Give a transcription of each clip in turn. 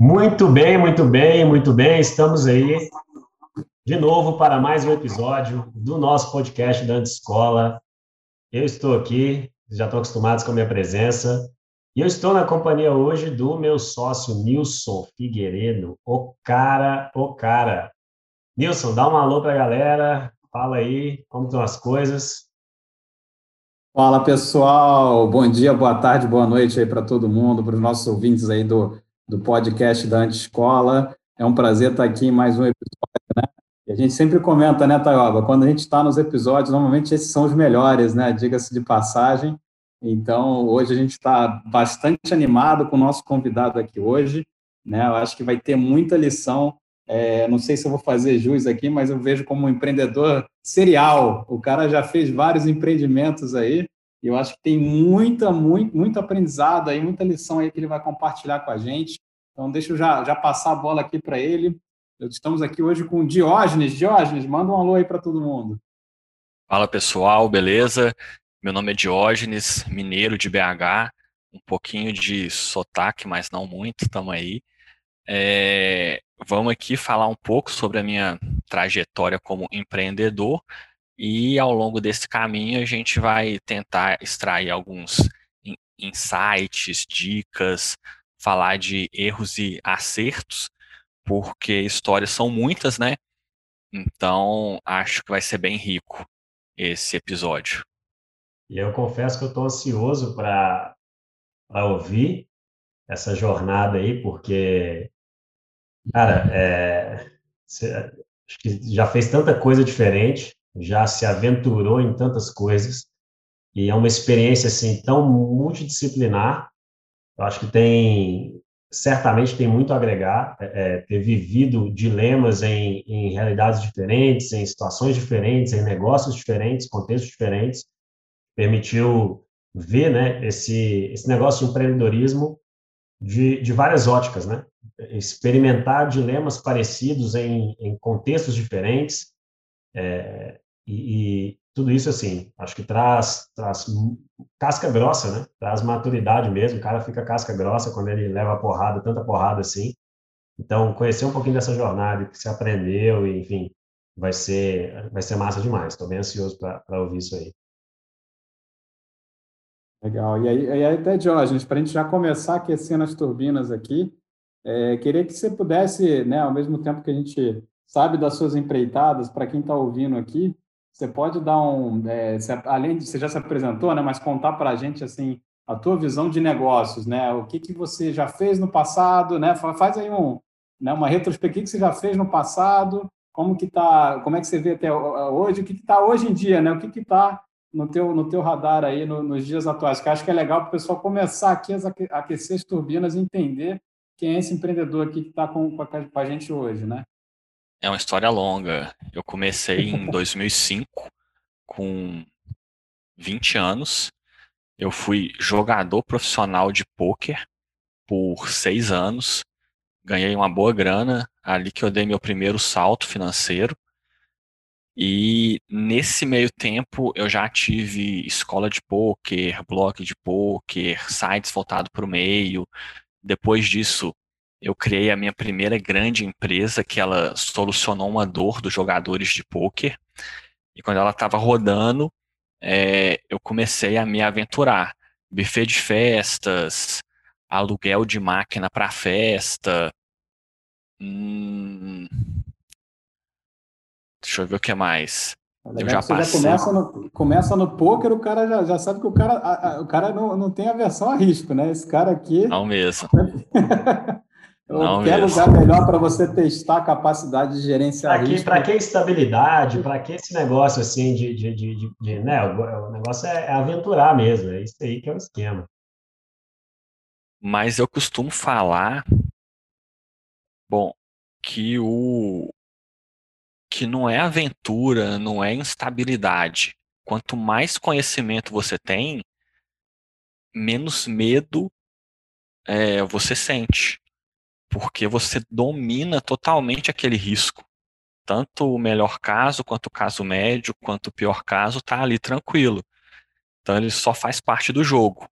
Muito bem, muito bem, muito bem. Estamos aí de novo para mais um episódio do nosso podcast da Escola. Eu estou aqui, já estão acostumados com a minha presença, e eu estou na companhia hoje do meu sócio Nilson Figueiredo, o cara, o cara. Nilson, dá um alô para a galera, fala aí como estão as coisas. Fala pessoal, bom dia, boa tarde, boa noite aí para todo mundo, para os nossos ouvintes aí do do podcast da Anti-Escola. É um prazer estar aqui em mais um episódio, né? E a gente sempre comenta, né, Taioba? Quando a gente está nos episódios, normalmente esses são os melhores, né? Diga-se de passagem. Então, hoje a gente está bastante animado com o nosso convidado aqui hoje, né? Eu acho que vai ter muita lição. É, não sei se eu vou fazer jus aqui, mas eu vejo como um empreendedor serial. O cara já fez vários empreendimentos aí, eu acho que tem muita, muito, muito aprendizado aí, muita lição aí que ele vai compartilhar com a gente. Então, deixa eu já, já passar a bola aqui para ele. Estamos aqui hoje com o Diógenes. Diógenes, manda um alô aí para todo mundo. Fala pessoal, beleza? Meu nome é Diógenes, mineiro de BH, um pouquinho de sotaque, mas não muito, estamos aí. É, vamos aqui falar um pouco sobre a minha trajetória como empreendedor e ao longo desse caminho a gente vai tentar extrair alguns insights, dicas, falar de erros e acertos, porque histórias são muitas, né? Então acho que vai ser bem rico esse episódio. E eu confesso que eu estou ansioso para ouvir essa jornada aí, porque, cara, é, que já fez tanta coisa diferente, já se aventurou em tantas coisas e é uma experiência assim tão multidisciplinar. Eu acho que tem certamente tem muito a agregar, é, é, ter vivido dilemas em, em realidades diferentes, em situações diferentes, em negócios diferentes, contextos diferentes, permitiu ver, né, esse esse negócio de empreendedorismo de, de várias óticas, né? Experimentar dilemas parecidos em, em contextos diferentes, é, e, e, tudo isso, assim, acho que traz, traz casca grossa, né? Traz maturidade mesmo. O cara fica casca grossa quando ele leva porrada, tanta porrada assim. Então, conhecer um pouquinho dessa jornada que se aprendeu, enfim, vai ser, vai ser massa demais. Estou bem ansioso para ouvir isso aí. Legal. E aí, e aí até, Diógenes, para a gente já começar aquecendo as turbinas aqui, é, queria que você pudesse, né, ao mesmo tempo que a gente sabe das suas empreitadas, para quem está ouvindo aqui, você pode dar um, é, você, além de você já se apresentou, né, mas contar para a gente assim a tua visão de negócios, né? O que que você já fez no passado, né? Faz aí um, né, uma retrospectiva que você já fez no passado, como que tá, como é que você vê até hoje, o que está hoje em dia, né? O que está no teu no teu radar aí no, nos dias atuais? Que acho que é legal para o pessoal começar aqui a aquecer as turbinas e entender quem é esse empreendedor aqui que está com, com a gente hoje, né? É uma história longa. Eu comecei em 2005, com 20 anos. Eu fui jogador profissional de pôquer por seis anos. Ganhei uma boa grana, ali que eu dei meu primeiro salto financeiro. E nesse meio tempo eu já tive escola de pôquer, blog de pôquer, sites voltados para o meio. Depois disso, eu criei a minha primeira grande empresa que ela solucionou uma dor dos jogadores de pôquer. E quando ela estava rodando, é, eu comecei a me aventurar. Buffet de festas, aluguel de máquina para festa. Hum, deixa eu ver o que mais. É eu já passei. Já começa no, começa no poker, o cara já, já sabe que o cara, a, a, o cara não, não tem aversão a risco, né? Esse cara aqui. Não mesmo. Não quer mesmo. lugar melhor para você testar a capacidade de gerenciar risco. Para que estabilidade? Para que esse negócio assim de, de, de, de, de né? O, negócio é, é, aventurar mesmo. É isso aí que é o esquema. Mas eu costumo falar, bom, que o que não é aventura, não é instabilidade. Quanto mais conhecimento você tem, menos medo é, você sente porque você domina totalmente aquele risco. Tanto o melhor caso, quanto o caso médio, quanto o pior caso, está ali tranquilo. Então ele só faz parte do jogo.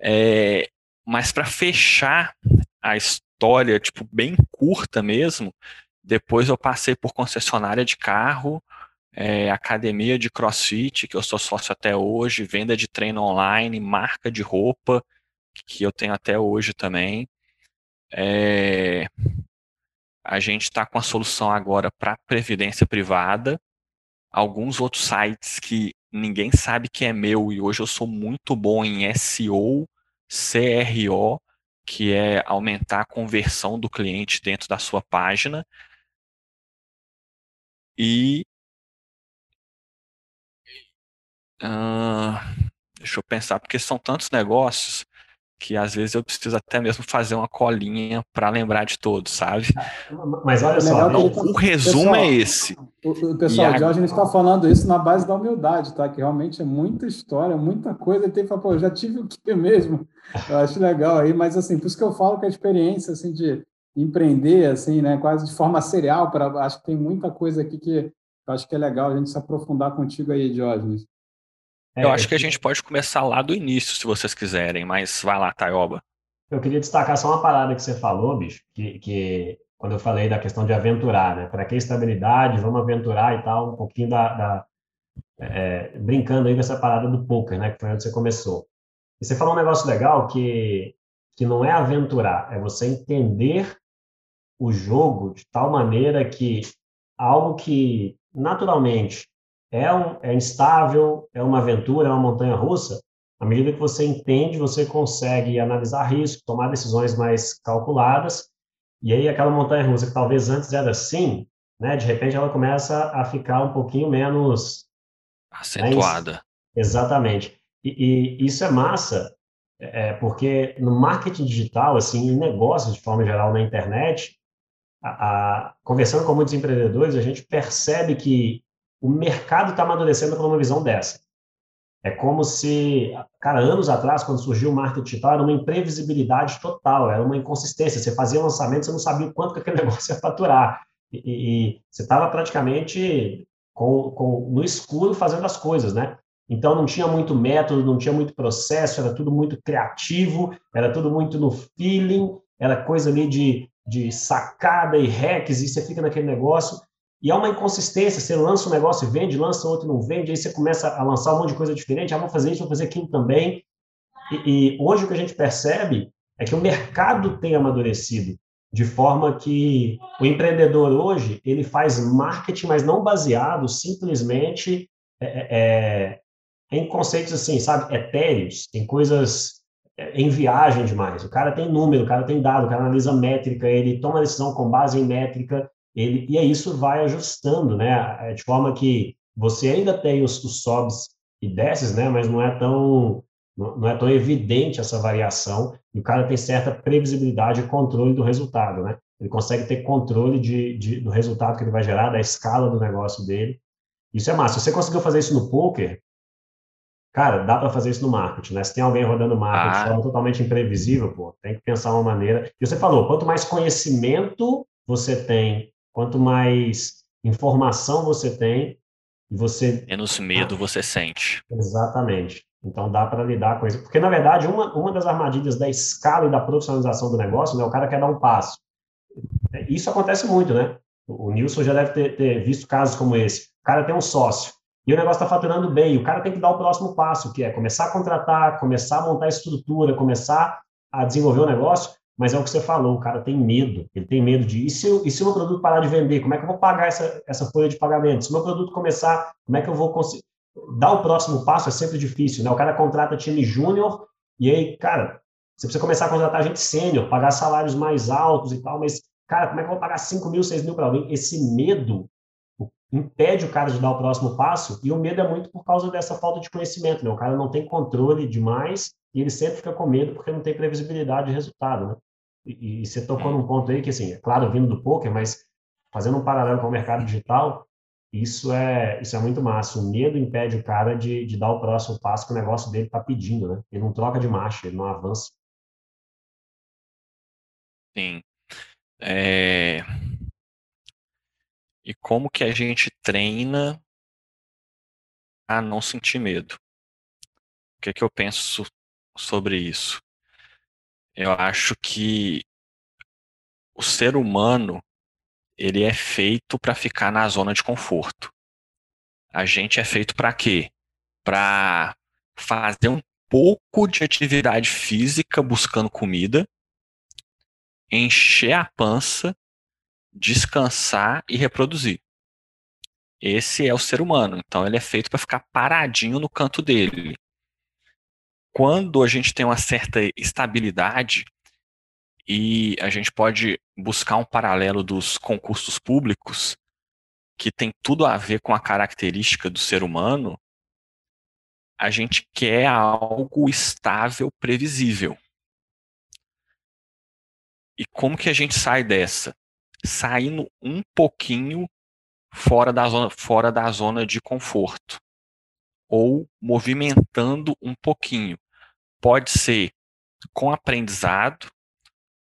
É, mas para fechar a, trajetória, tipo, bem curta mesmo. Depois eu passei por concessionária de carro, é, academia de crossfit, que eu sou sócio até hoje, venda de treino online, marca de roupa, que eu tenho até hoje também. É, a gente está com a solução agora para previdência privada, alguns outros sites que ninguém sabe que é meu e hoje eu sou muito bom em SEO, CRO, que é aumentar a conversão do cliente dentro da sua página. E uh, deixa eu pensar, porque são tantos negócios que às vezes eu preciso até mesmo fazer uma colinha para lembrar de todos, sabe? Mas olha só, não, tá... o resumo pessoal, é esse. O, o pessoal, o Jorge está falando isso na base da humildade, tá? Que realmente é muita história, muita coisa. E tem que falar, pô, eu já tive o que mesmo? Eu acho legal aí, mas assim, por isso que eu falo que a experiência assim, de empreender, assim, né, quase de forma serial, para acho que tem muita coisa aqui que eu acho que é legal a gente se aprofundar contigo aí, Diógenes. É, eu acho que a gente pode começar lá do início, se vocês quiserem, mas vai lá, Taioba. Eu queria destacar só uma parada que você falou, bicho, que, que quando eu falei da questão de aventurar, né? Para que estabilidade, vamos aventurar e tal, um pouquinho da. da é, brincando aí com essa parada do poker, né? Que foi onde você começou. E você falou um negócio legal que, que não é aventurar, é você entender o jogo de tal maneira que algo que naturalmente é, um, é instável, é uma aventura, é uma montanha russa. À medida que você entende, você consegue analisar risco, tomar decisões mais calculadas, e aí aquela montanha russa que talvez antes era assim, né, de repente ela começa a ficar um pouquinho menos acentuada. Né, exatamente. E, e, isso é massa, é, porque no marketing digital, assim, em negócios de forma geral na internet, a, a, conversando com muitos empreendedores, a gente percebe que o mercado está amadurecendo para uma visão dessa. É como se, cara, anos atrás, quando surgiu o marketing digital, era uma imprevisibilidade total, era uma inconsistência. Você fazia lançamento, você não sabia o quanto que aquele negócio ia faturar. E, e você estava praticamente com, com, no escuro fazendo as coisas, né? Então não tinha muito método, não tinha muito processo, era tudo muito criativo, era tudo muito no feeling, era coisa ali de, de sacada e hacks, e você fica naquele negócio. E há uma inconsistência, você lança um negócio e vende, lança outro e não vende, aí você começa a lançar um monte de coisa diferente, ah, vou fazer isso, vou fazer aquilo também. E, e hoje o que a gente percebe é que o mercado tem amadurecido, de forma que o empreendedor hoje, ele faz marketing, mas não baseado simplesmente é, é, é em conceitos assim, sabe, etéreos, em coisas é, em viagem demais. O cara tem número, o cara tem dado, o cara analisa métrica, ele toma decisão com base em métrica, ele, e aí isso vai ajustando, né? De forma que você ainda tem os, os sobes e desces, né? Mas não é tão não é tão evidente essa variação e o cara tem certa previsibilidade e controle do resultado, né? Ele consegue ter controle de, de, do resultado que ele vai gerar, da escala do negócio dele. Isso é massa. Se você conseguiu fazer isso no poker, cara, dá para fazer isso no marketing, né? Se tem alguém rodando marketing ah. de forma totalmente imprevisível, pô, tem que pensar uma maneira. E você falou, quanto mais conhecimento você tem Quanto mais informação você tem, você menos medo você sente. Exatamente. Então dá para lidar com isso. Porque, na verdade, uma, uma das armadilhas da escala e da profissionalização do negócio, né, o cara quer dar um passo. Isso acontece muito, né? O Nilson já deve ter, ter visto casos como esse. O cara tem um sócio e o negócio está faturando bem, o cara tem que dar o próximo passo, que é começar a contratar, começar a montar a estrutura, começar a desenvolver o negócio, mas é o que você falou, o cara tem medo, ele tem medo de, e se, e se o meu produto parar de vender, como é que eu vou pagar essa, essa folha de pagamento? Se o meu produto começar, como é que eu vou conseguir? Dar o próximo passo é sempre difícil, né? O cara contrata time júnior, e aí, cara, você precisa começar a contratar gente sênior, pagar salários mais altos e tal, mas, cara, como é que eu vou pagar 5 mil, 6 mil para alguém? Esse medo impede o cara de dar o próximo passo, e o medo é muito por causa dessa falta de conhecimento, né? O cara não tem controle demais, e ele sempre fica com medo porque não tem previsibilidade de resultado, né? E, você tocou num ponto aí que, assim, é claro, vindo do poker, mas fazendo um paralelo com o mercado digital, isso é, isso é muito massa. O medo impede o cara de, de dar o próximo passo que o negócio dele está pedindo, né? Ele não troca de marcha, ele não avança. Sim. É... E como que a gente treina a não sentir medo? O que, é que eu penso sobre isso? Eu acho que o ser humano ele é feito para ficar na zona de conforto. A gente é feito para quê? Para fazer um pouco de atividade física buscando comida, encher a pança, descansar e reproduzir. Esse é o ser humano. Então ele é feito para ficar paradinho no canto dele. Quando a gente tem uma certa estabilidade e a gente pode buscar um paralelo dos concursos públicos, que tem tudo a ver com a característica do ser humano, a gente quer algo estável, previsível. E como que a gente sai dessa? Saindo um pouquinho fora da zona, fora da zona de conforto. Ou movimentando um pouquinho. Pode ser com aprendizado,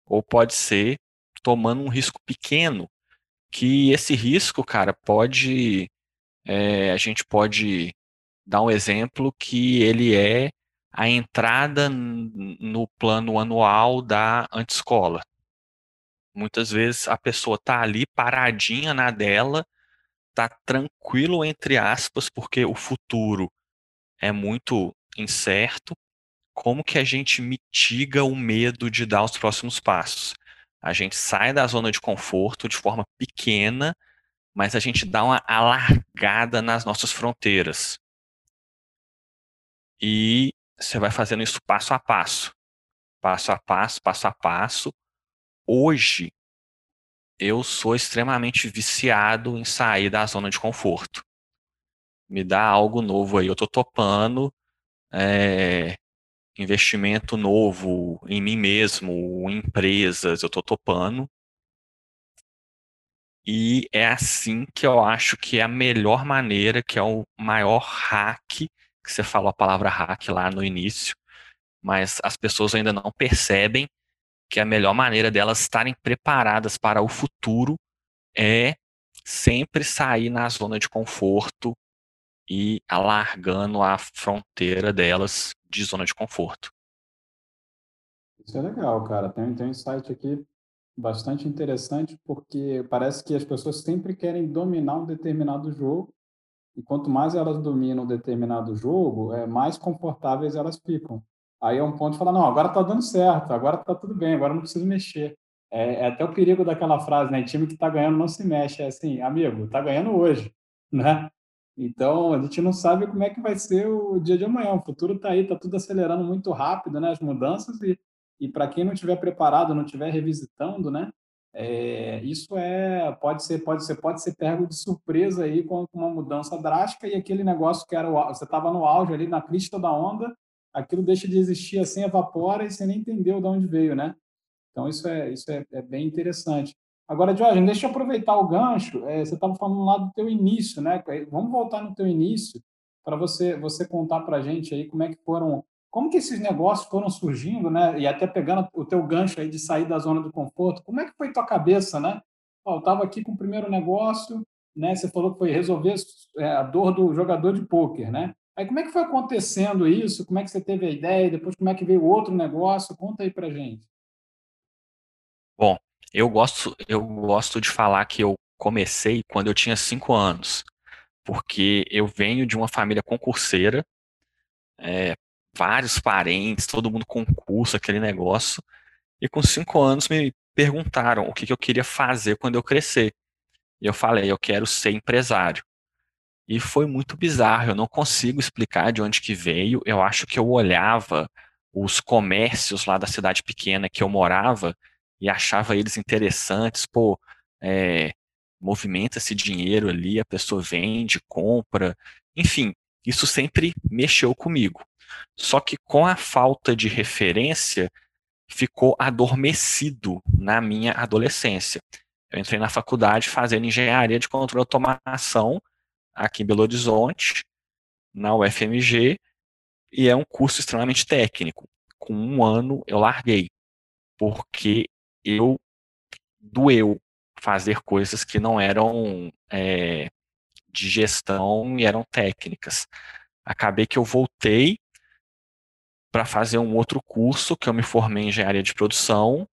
ou pode ser tomando um risco pequeno, que esse risco, cara, pode. É, a gente pode dar um exemplo que ele é a entrada no plano anual da antescola. Muitas vezes a pessoa está ali paradinha na dela, está tranquilo entre aspas, porque o futuro é muito incerto. Como que a gente mitiga o medo de dar os próximos passos? A gente sai da zona de conforto de forma pequena, mas a gente dá uma alargada nas nossas fronteiras e você vai fazendo isso passo a passo. Passo a passo, passo a passo. Hoje, eu sou extremamente viciado em sair da zona de conforto. Me dá algo novo aí, eu tô topando. É, investimento novo em mim mesmo, em empresas, eu tô topando. E é assim que eu acho que é a melhor maneira, que é o maior hack que você falou a palavra hack lá no início, mas as pessoas ainda não percebem que a melhor maneira delas estarem preparadas para o futuro é sempre sair na zona de conforto e alargando a fronteira delas de zona de conforto. Isso é legal, cara. Tem, tem um insight aqui bastante interessante, porque parece que as pessoas sempre querem dominar um determinado jogo e quanto mais elas dominam determinado jogo, é, mais confortáveis elas ficam. Aí é um ponto de falar, não, agora está dando certo, agora está tudo bem, agora não preciso mexer. É, é, até o perigo daquela frase, né? Time que está ganhando não se mexe. É assim, amigo, está ganhando hoje, né? Então, a gente não sabe como é que vai ser o dia de amanhã. O futuro está aí, está tudo acelerando muito rápido, né? As mudanças e, e para quem não estiver preparado, não estiver revisitando, né? É, isso é pode ser pode ser pode ser pego de surpresa aí com uma mudança drástica e aquele negócio que era o, você estava no auge ali na crista da onda aquilo deixa de existir assim evapora e você nem entendeu de onde veio né então isso é isso é, é bem interessante agora Jorge deixa eu aproveitar o gancho é, você estava falando lá do teu início né vamos voltar no teu início para você você contar para gente aí como é que foram como que esses negócios foram surgindo, né? E até pegando o teu gancho aí de sair da zona do conforto, como é que foi tua cabeça, né? eu estava aqui com o primeiro negócio, né? Você falou que foi resolver é, a dor do jogador de pôquer, né? Aí como é que foi acontecendo isso? Como é que você teve a ideia? Depois como é que veio outro negócio? Conta aí para gente. Eu gosto, eu gosto de falar que eu comecei quando eu tinha cinco anos, porque eu venho de uma família concurseira, é, vários parentes, todo mundo concurso, aquele negócio. E com cinco anos me perguntaram o que, que eu queria fazer quando eu crescer. E eu falei, eu quero ser empresário. E foi muito bizarro, eu não consigo explicar de onde que veio. Eu acho que eu olhava os comércios lá da cidade pequena que eu morava e achava eles interessantes, pô, é, movimenta esse dinheiro ali, a pessoa vende, compra, enfim, isso sempre mexeu comigo. Só que com a falta de referência, ficou adormecido na minha adolescência. Eu entrei na faculdade fazendo engenharia de controle de automação aqui em Belo Horizonte, na UFMG, e é um curso extremamente técnico. Com um ano eu larguei, porque eu doeu fazer coisas que não eram é, de gestão e eram técnicas. Acabei que eu voltei para fazer um outro curso, que eu me formei em engenharia de produção,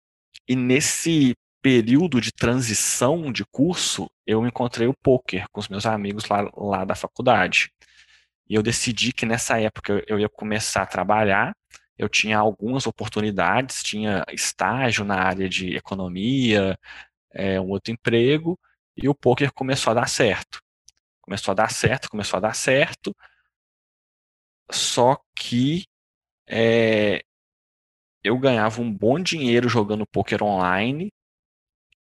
e nesse período de transição de curso, eu encontrei o poker com os meus amigos lá, lá da faculdade. E eu decidi que nessa época eu ia começar a trabalhar, eu tinha algumas oportunidades, tinha estágio na área de economia, é, um outro emprego, e o poker começou a dar certo. Começou a dar certo, começou a dar certo, só que é, eu ganhava um bom dinheiro jogando poker online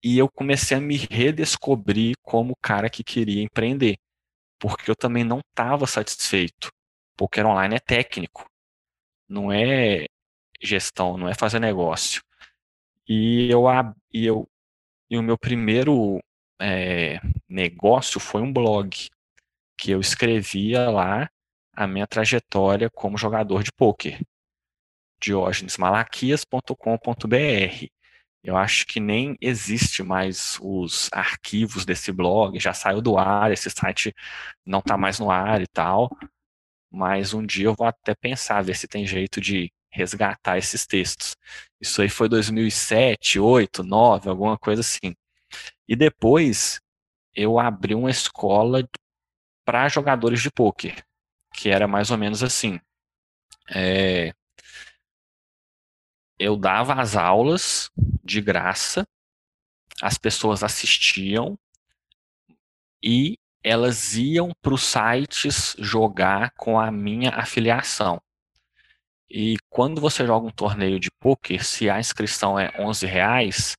e eu comecei a me redescobrir como cara que queria empreender, porque eu também não estava satisfeito. Poker online é técnico, não é gestão, não é fazer negócio. E eu, e eu e o meu primeiro é, negócio foi um blog que eu escrevia lá a minha trajetória como jogador de pôquer. diogenesmalaquias.com.br eu acho que nem existe mais os arquivos desse blog, já saiu do ar, esse site não está mais no ar e tal. Mas um dia eu vou até pensar, ver se tem jeito de resgatar esses textos. Isso aí foi 2007, 8, 9, alguma coisa assim. E depois eu abri uma escola para jogadores de pôquer, que era mais ou menos assim. É, eu dava as aulas de graça, as pessoas assistiam e elas iam para os sites jogar com a minha afiliação. E quando você joga um torneio de poker, se a inscrição é 11 reais,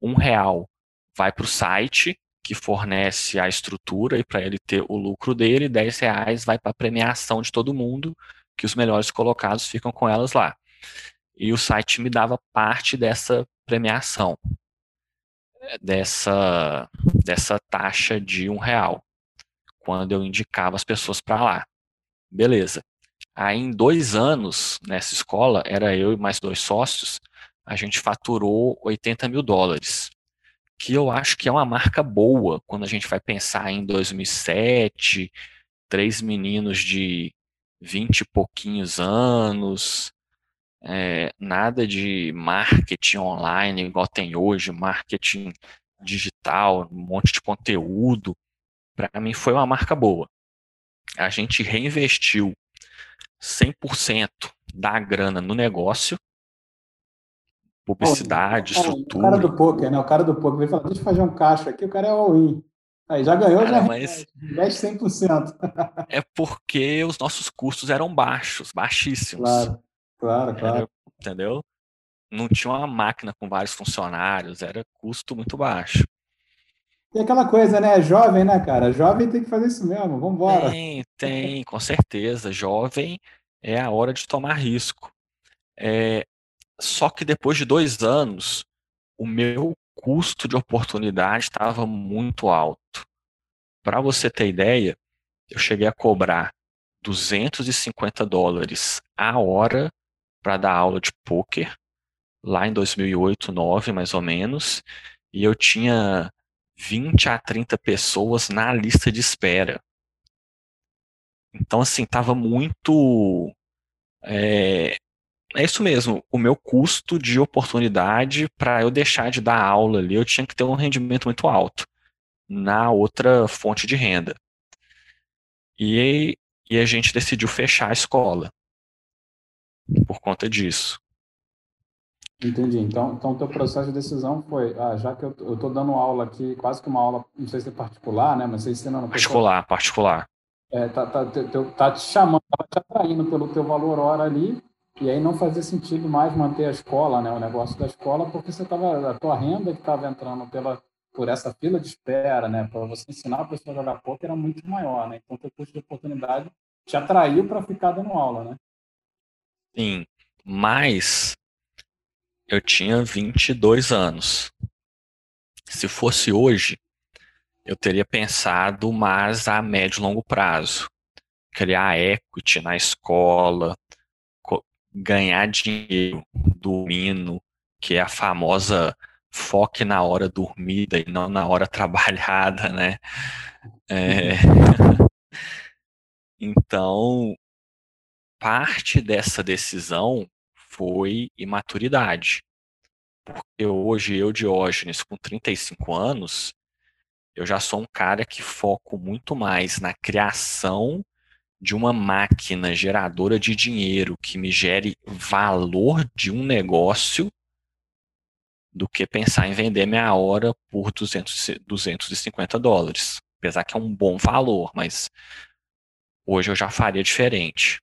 um real vai para o site que fornece a estrutura e para ele ter o lucro dele, 10 reais vai para a premiação de todo mundo, que os melhores colocados ficam com elas lá e o site me dava parte dessa premiação, dessa, dessa taxa de um real, quando eu indicava as pessoas para lá. Beleza. Aí em dois anos nessa escola, era eu e mais dois sócios, a gente faturou 80 mil dólares, que eu acho que é uma marca boa quando a gente vai pensar em 2007, três meninos de 20 e pouquinhos anos, é, nada de marketing online igual tem hoje, marketing digital, um monte de conteúdo. Para mim foi uma marca boa. A gente reinvestiu 100% da grana no negócio, publicidade, Pô, estrutura. O cara do poker, né? O cara do poker veio falar, deixa eu fazer um caixa aqui, o cara é all-in. Aí já ganhou, cara, já mas... investe 100%. é porque os nossos custos eram baixos, baixíssimos. Claro. Claro, claro. Era, entendeu? Não tinha uma máquina com vários funcionários, era custo muito baixo. E aquela coisa, né? Jovem, né, cara? Jovem tem que fazer isso mesmo, vamos embora. Tem, tem, com certeza. Jovem é a hora de tomar risco. É, só que depois de dois anos, o meu custo de oportunidade estava muito alto. Para você ter ideia, eu cheguei a cobrar 250 dólares a hora para dar aula de poker, lá em 2008, 2009, mais ou menos, e eu tinha 20 a 30 pessoas na lista de espera. Então, assim, estava muito. É, é isso mesmo, o meu custo de oportunidade para eu deixar de dar aula ali, eu tinha que ter um rendimento muito alto na outra fonte de renda. E, e a gente decidiu fechar a escola por conta disso. Entendi. Então, então o teu processo de decisão foi, ah, já que eu estou dando aula aqui, quase que uma aula, não sei se é particular, né, mas você ensinando... Particular, pessoa, particular. É, tá, tá, tá te chamando, tá te atraindo pelo teu valor hora ali, e aí não fazia sentido mais manter a escola, né, o negócio da escola, porque você tava, a tua renda que estava entrando pela, por essa fila de espera, né, para você ensinar a pessoa a jogar poker era muito maior, né, então teu custo de oportunidade te atraiu para ficar dando aula, né? Sim, mas eu tinha 22 anos. Se fosse hoje, eu teria pensado mais a médio e longo prazo. Criar equity na escola, ganhar dinheiro dormindo, que é a famosa foque na hora dormida e não na hora trabalhada, né? É... Então, parte dessa decisão foi imaturidade. Porque hoje eu, Diógenes, com 35 anos, eu já sou um cara que foco muito mais na criação de uma máquina geradora de dinheiro que me gere valor de um negócio do que pensar em vender minha hora por 200, 250 dólares. Apesar que é um bom valor, mas hoje eu já faria diferente.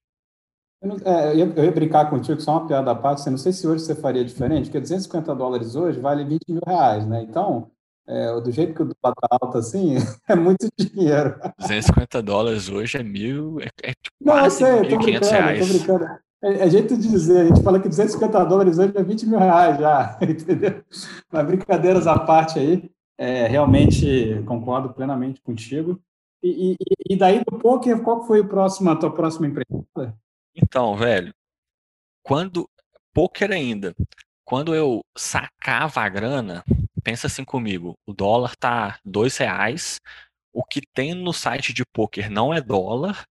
Eu, não, é, eu, ia, eu, ia, brincar contigo, só uma piada à parte, não sei se hoje você faria diferente, porque 250 dólares hoje vale 20 mil reais, né? Então, é, do jeito que o dólar está alto assim, é muito dinheiro. 250 dólares hoje é mil, é, é tipo Não, eu sei, eu tô brincando, reais. tô brincando. É, é, jeito de dizer, a gente fala que 250 dólares hoje é 20 mil reais já, entendeu? Mas brincadeiras à parte aí, é, realmente concordo plenamente contigo. E, e, e, daí do poker, qual foi o próximo, a tua próxima empresa? Então, velho, quando poker ainda, quando eu sacava a grana, pensa assim comigo, o dólar tá dois reais, o que tem no site de poker não é dólar,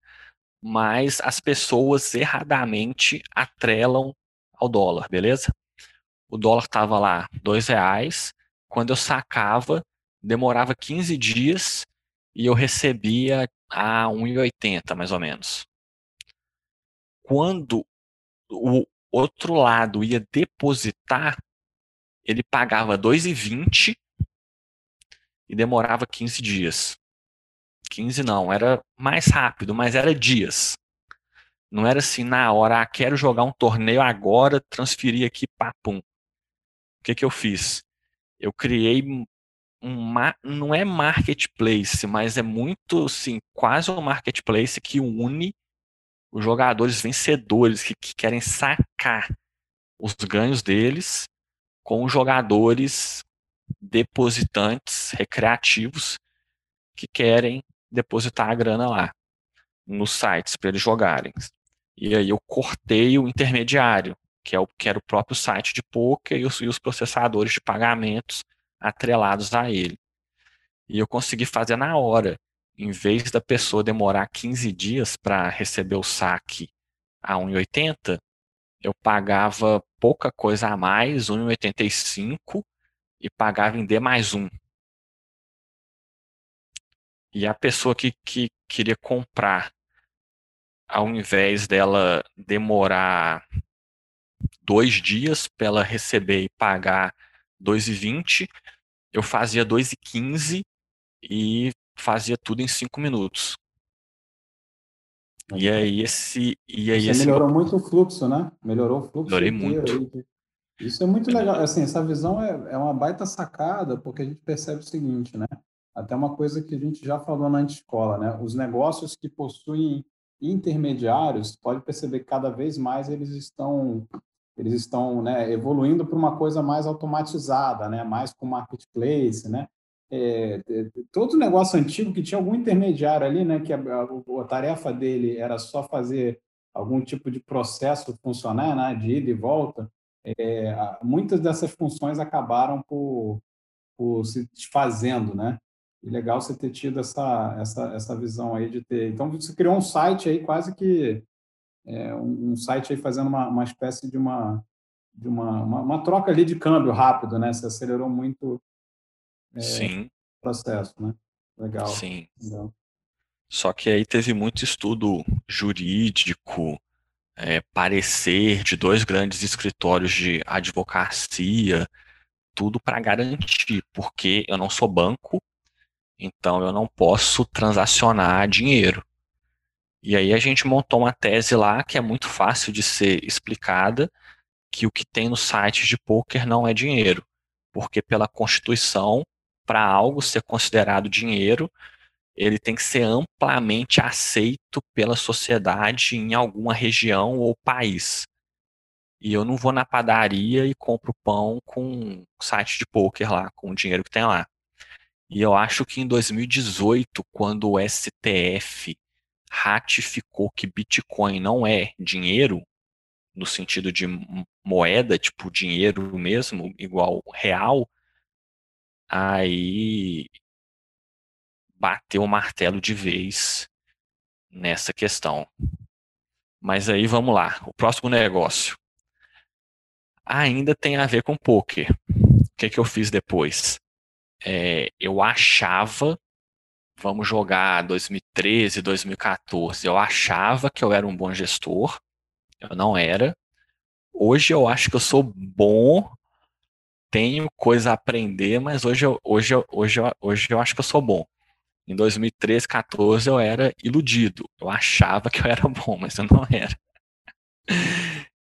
mas as pessoas erradamente atrelam ao dólar, beleza? O dólar tava lá dois reais, quando eu sacava, demorava 15 dias e eu recebia a 1,80 mais ou menos quando o outro lado ia depositar, ele pagava 2,20 e demorava 15 dias. 15 não, era mais rápido, mas era dias. Não era assim na hora, ah, quero jogar um torneio agora, transferir aqui, papum. O que que eu fiz? Eu criei um, não é marketplace, mas é muito, assim, quase um marketplace que une os jogadores vencedores que, que querem sacar os ganhos deles com os jogadores depositantes recreativos que querem depositar a grana lá nos sites para eles jogarem. E aí eu cortei o intermediário, que é o que era o próprio site de poker e os, e os processadores de pagamentos atrelados a ele. E eu consegui fazer na hora em vez da pessoa demorar 15 dias para receber o saque a 1,80, eu pagava pouca coisa a mais, 1,85, e pagava em D mais um. E a pessoa que, que queria comprar, ao invés dela demorar dois dias para ela receber e pagar 2,20, eu fazia 2,15 e fazia tudo em cinco minutos. E aí esse. E aí Você esse melhorou muito o fluxo, né? Melhorou o fluxo. Melhorei muito. Isso é muito legal. Assim, essa visão é, é uma baita sacada, porque a gente percebe o seguinte, né? Até uma coisa que a gente já falou na escola, né? Os negócios que possuem intermediários, pode perceber que cada vez mais eles estão eles estão né, evoluindo para uma coisa mais automatizada, né? Mais com marketplace, né? É, todo negócio antigo que tinha algum intermediário ali, né, que a, a, a, tarefa dele era só fazer algum tipo de processo funcionar, né, de ida e volta, é, muitas dessas funções acabaram por, por se desfazendo, né? E legal você ter tido essa, essa, essa visão aí de ter. Então, você criou um site aí, quase que é, um, um, site aí fazendo uma, uma espécie de uma de uma, uma, uma, troca ali de câmbio rápido, né? Você acelerou muito é, Sim. processo, né? Legal. Sim. Legal. Só que aí teve muito estudo jurídico, é, parecer de dois grandes escritórios de advocacia, tudo para garantir, porque eu não sou banco, então eu não posso transacionar dinheiro. E aí a gente montou uma tese lá que é muito fácil de ser explicada, que o que tem no site de poker não é dinheiro, porque pela Constituição para algo ser considerado dinheiro, ele tem que ser amplamente aceito pela sociedade em alguma região ou país. E eu não vou na padaria e compro pão com site de poker lá, com o dinheiro que tem lá. E eu acho que em 2018, quando o STF ratificou que Bitcoin não é dinheiro, no sentido de moeda, tipo dinheiro mesmo, igual real, aí bateu o martelo de vez nessa questão. Mas aí vamos lá, o próximo negócio. ainda tem a ver com poker. O que, que eu fiz depois? É, eu achava, vamos jogar 2013, 2014, eu achava que eu era um bom gestor, eu não era. Hoje eu acho que eu sou bom, tenho coisa a aprender, mas hoje eu, hoje, eu, hoje, eu, hoje eu acho que eu sou bom. Em 2013, 14 eu era iludido. Eu achava que eu era bom, mas eu não era.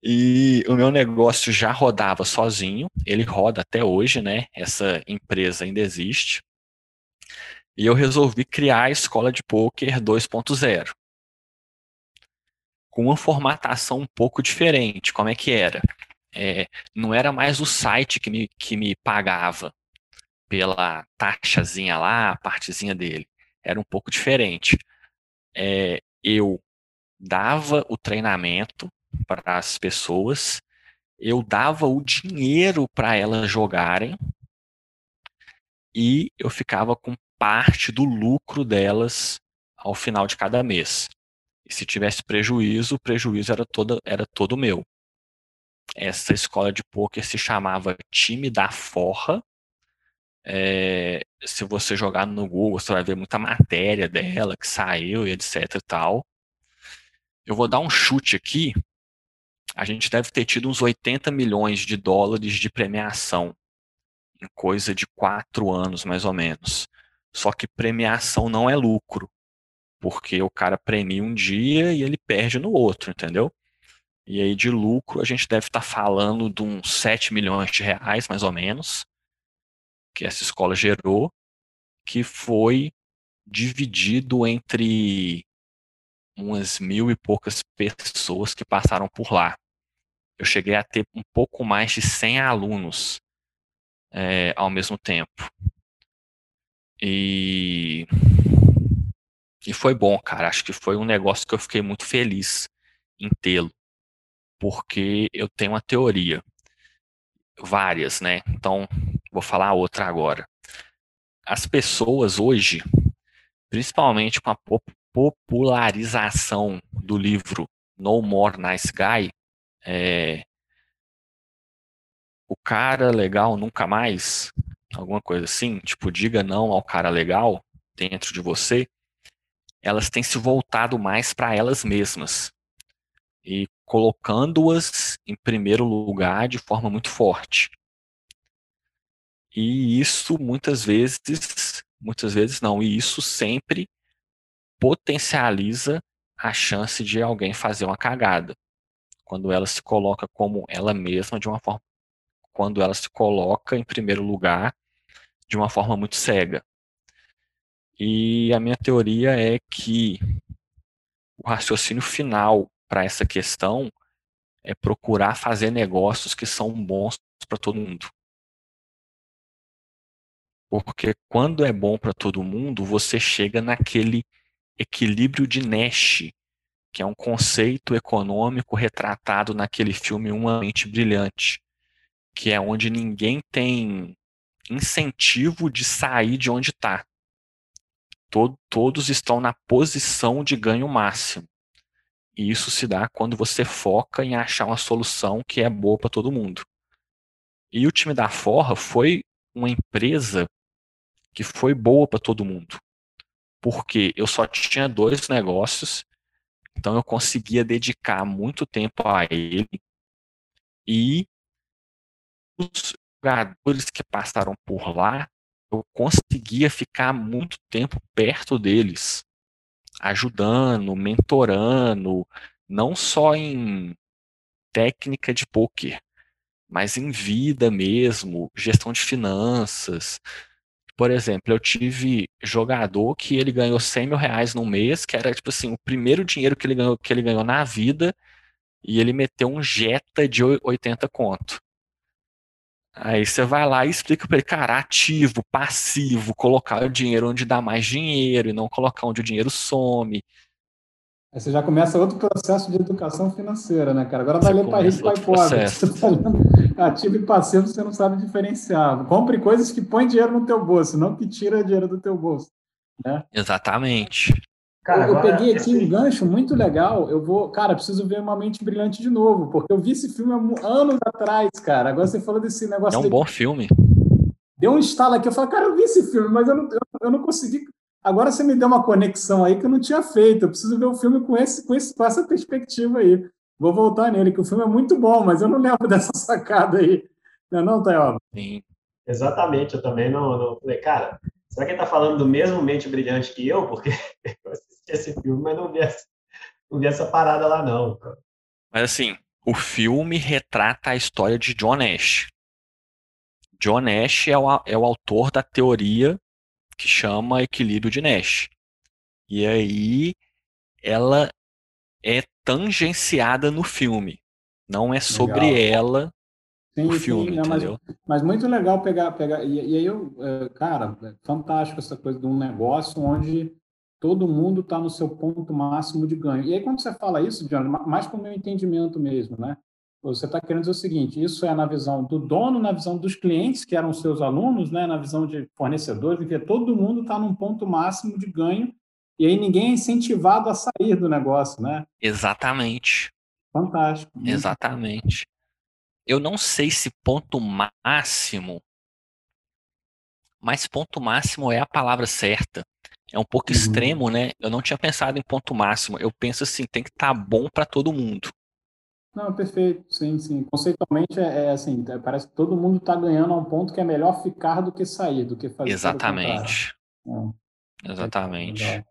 E o meu negócio já rodava sozinho, ele roda até hoje, né? Essa empresa ainda existe. E eu resolvi criar a escola de poker 2.0. Com uma formatação um pouco diferente. Como é que era? É, não era mais o site que me, que me pagava pela taxazinha lá, a partezinha dele. Era um pouco diferente. É, eu dava o treinamento para as pessoas, eu dava o dinheiro para elas jogarem e eu ficava com parte do lucro delas ao final de cada mês. E se tivesse prejuízo, o prejuízo era todo, era todo meu. Essa escola de pôquer se chamava Time da Forra. É, se você jogar no Google, você vai ver muita matéria dela que saiu e etc e tal. Eu vou dar um chute aqui. A gente deve ter tido uns 80 milhões de dólares de premiação em coisa de quatro anos, mais ou menos. Só que premiação não é lucro, porque o cara premia um dia e ele perde no outro, entendeu? E aí de lucro a gente deve estar tá falando de uns 7 milhões de reais, mais ou menos, que essa escola gerou, que foi dividido entre umas mil e poucas pessoas que passaram por lá. Eu cheguei a ter um pouco mais de 100 alunos é, ao mesmo tempo. E, e foi bom, cara. Acho que foi um negócio que eu fiquei muito feliz em tê-lo porque eu tenho uma teoria, várias, né? Então, vou falar outra agora. As pessoas hoje, principalmente com a popularização do livro No More Nice Guy, é, o cara legal nunca mais, alguma coisa assim, tipo, diga não ao cara legal dentro de você, elas têm se voltado mais para elas mesmas e colocando-as em primeiro lugar de forma muito forte. E isso muitas vezes, muitas vezes não, e isso sempre potencializa a chance de alguém fazer uma cagada. Quando ela se coloca como ela mesma de uma forma quando ela se coloca em primeiro lugar de uma forma muito cega. E a minha teoria é que o raciocínio final para essa questão é procurar fazer negócios que são bons para todo mundo. Porque quando é bom para todo mundo, você chega naquele equilíbrio de Nash, que é um conceito econômico retratado naquele filme Uma Mente Brilhante, que é onde ninguém tem incentivo de sair de onde está. todos estão na posição de ganho máximo. E isso se dá quando você foca em achar uma solução que é boa para todo mundo. E o time da Forra foi uma empresa que foi boa para todo mundo. Porque eu só tinha dois negócios, então eu conseguia dedicar muito tempo a ele. E os jogadores que passaram por lá, eu conseguia ficar muito tempo perto deles ajudando, mentorando, não só em técnica de poker, mas em vida mesmo, gestão de finanças. Por exemplo, eu tive jogador que ele ganhou 100 mil reais no mês, que era tipo assim, o primeiro dinheiro que ele ganhou, que ele ganhou na vida, e ele meteu um Jetta de 80 conto. Aí você vai lá e explica para ele, cara, ativo, passivo, colocar o dinheiro onde dá mais dinheiro e não colocar onde o dinheiro some. Aí você já começa outro processo de educação financeira, né, cara? Agora vai ler para rico e para pobre. Você tá lendo ativo e passivo, você não sabe diferenciar. Compre coisas que põem dinheiro no teu bolso, não que tira dinheiro do teu bolso. Né? Exatamente. Cara, eu, eu peguei aqui esse... um gancho muito legal. Eu vou, cara, preciso ver uma mente brilhante de novo, porque eu vi esse filme há anos atrás, cara. Agora você falou desse negócio. É um de... bom filme. Deu um estalo aqui. Eu falei, cara, eu vi esse filme, mas eu não, eu, eu não consegui. Agora você me deu uma conexão aí que eu não tinha feito. Eu preciso ver o filme com, esse, com, esse, com essa perspectiva aí. Vou voltar nele, que o filme é muito bom, mas eu não lembro dessa sacada aí. Não é não? Sim. Exatamente, eu também não, não falei, cara, será que ele está falando do mesmo Mente Brilhante que eu? Porque assisti esse filme, mas não vi essa, não vi essa parada lá, não. Cara. Mas assim, o filme retrata a história de John Nash. John Nash é o, é o autor da teoria que chama equilíbrio de Nash. E aí ela é tangenciada no filme. Não é sobre legal. ela sim, o filme, sim, não? Mas, mas, muito legal pegar, pegar e, e aí eu, é, cara, é fantástico essa coisa de um negócio onde todo mundo está no seu ponto máximo de ganho. E aí quando você fala isso, John, mais com o meu entendimento mesmo, né? Você está querendo dizer o seguinte: isso é na visão do dono, na visão dos clientes, que eram seus alunos, né? na visão de fornecedores, em que todo mundo está num ponto máximo de ganho e aí ninguém é incentivado a sair do negócio, né? Exatamente. Fantástico. Exatamente. Eu não sei se ponto máximo, mas ponto máximo é a palavra certa. É um pouco uhum. extremo, né? Eu não tinha pensado em ponto máximo. Eu penso assim, tem que estar tá bom para todo mundo. Não, perfeito, sim, sim. Conceitualmente é, é assim, é, parece que todo mundo está ganhando a um ponto que é melhor ficar do que sair, do que fazer. Exatamente. É. Exatamente.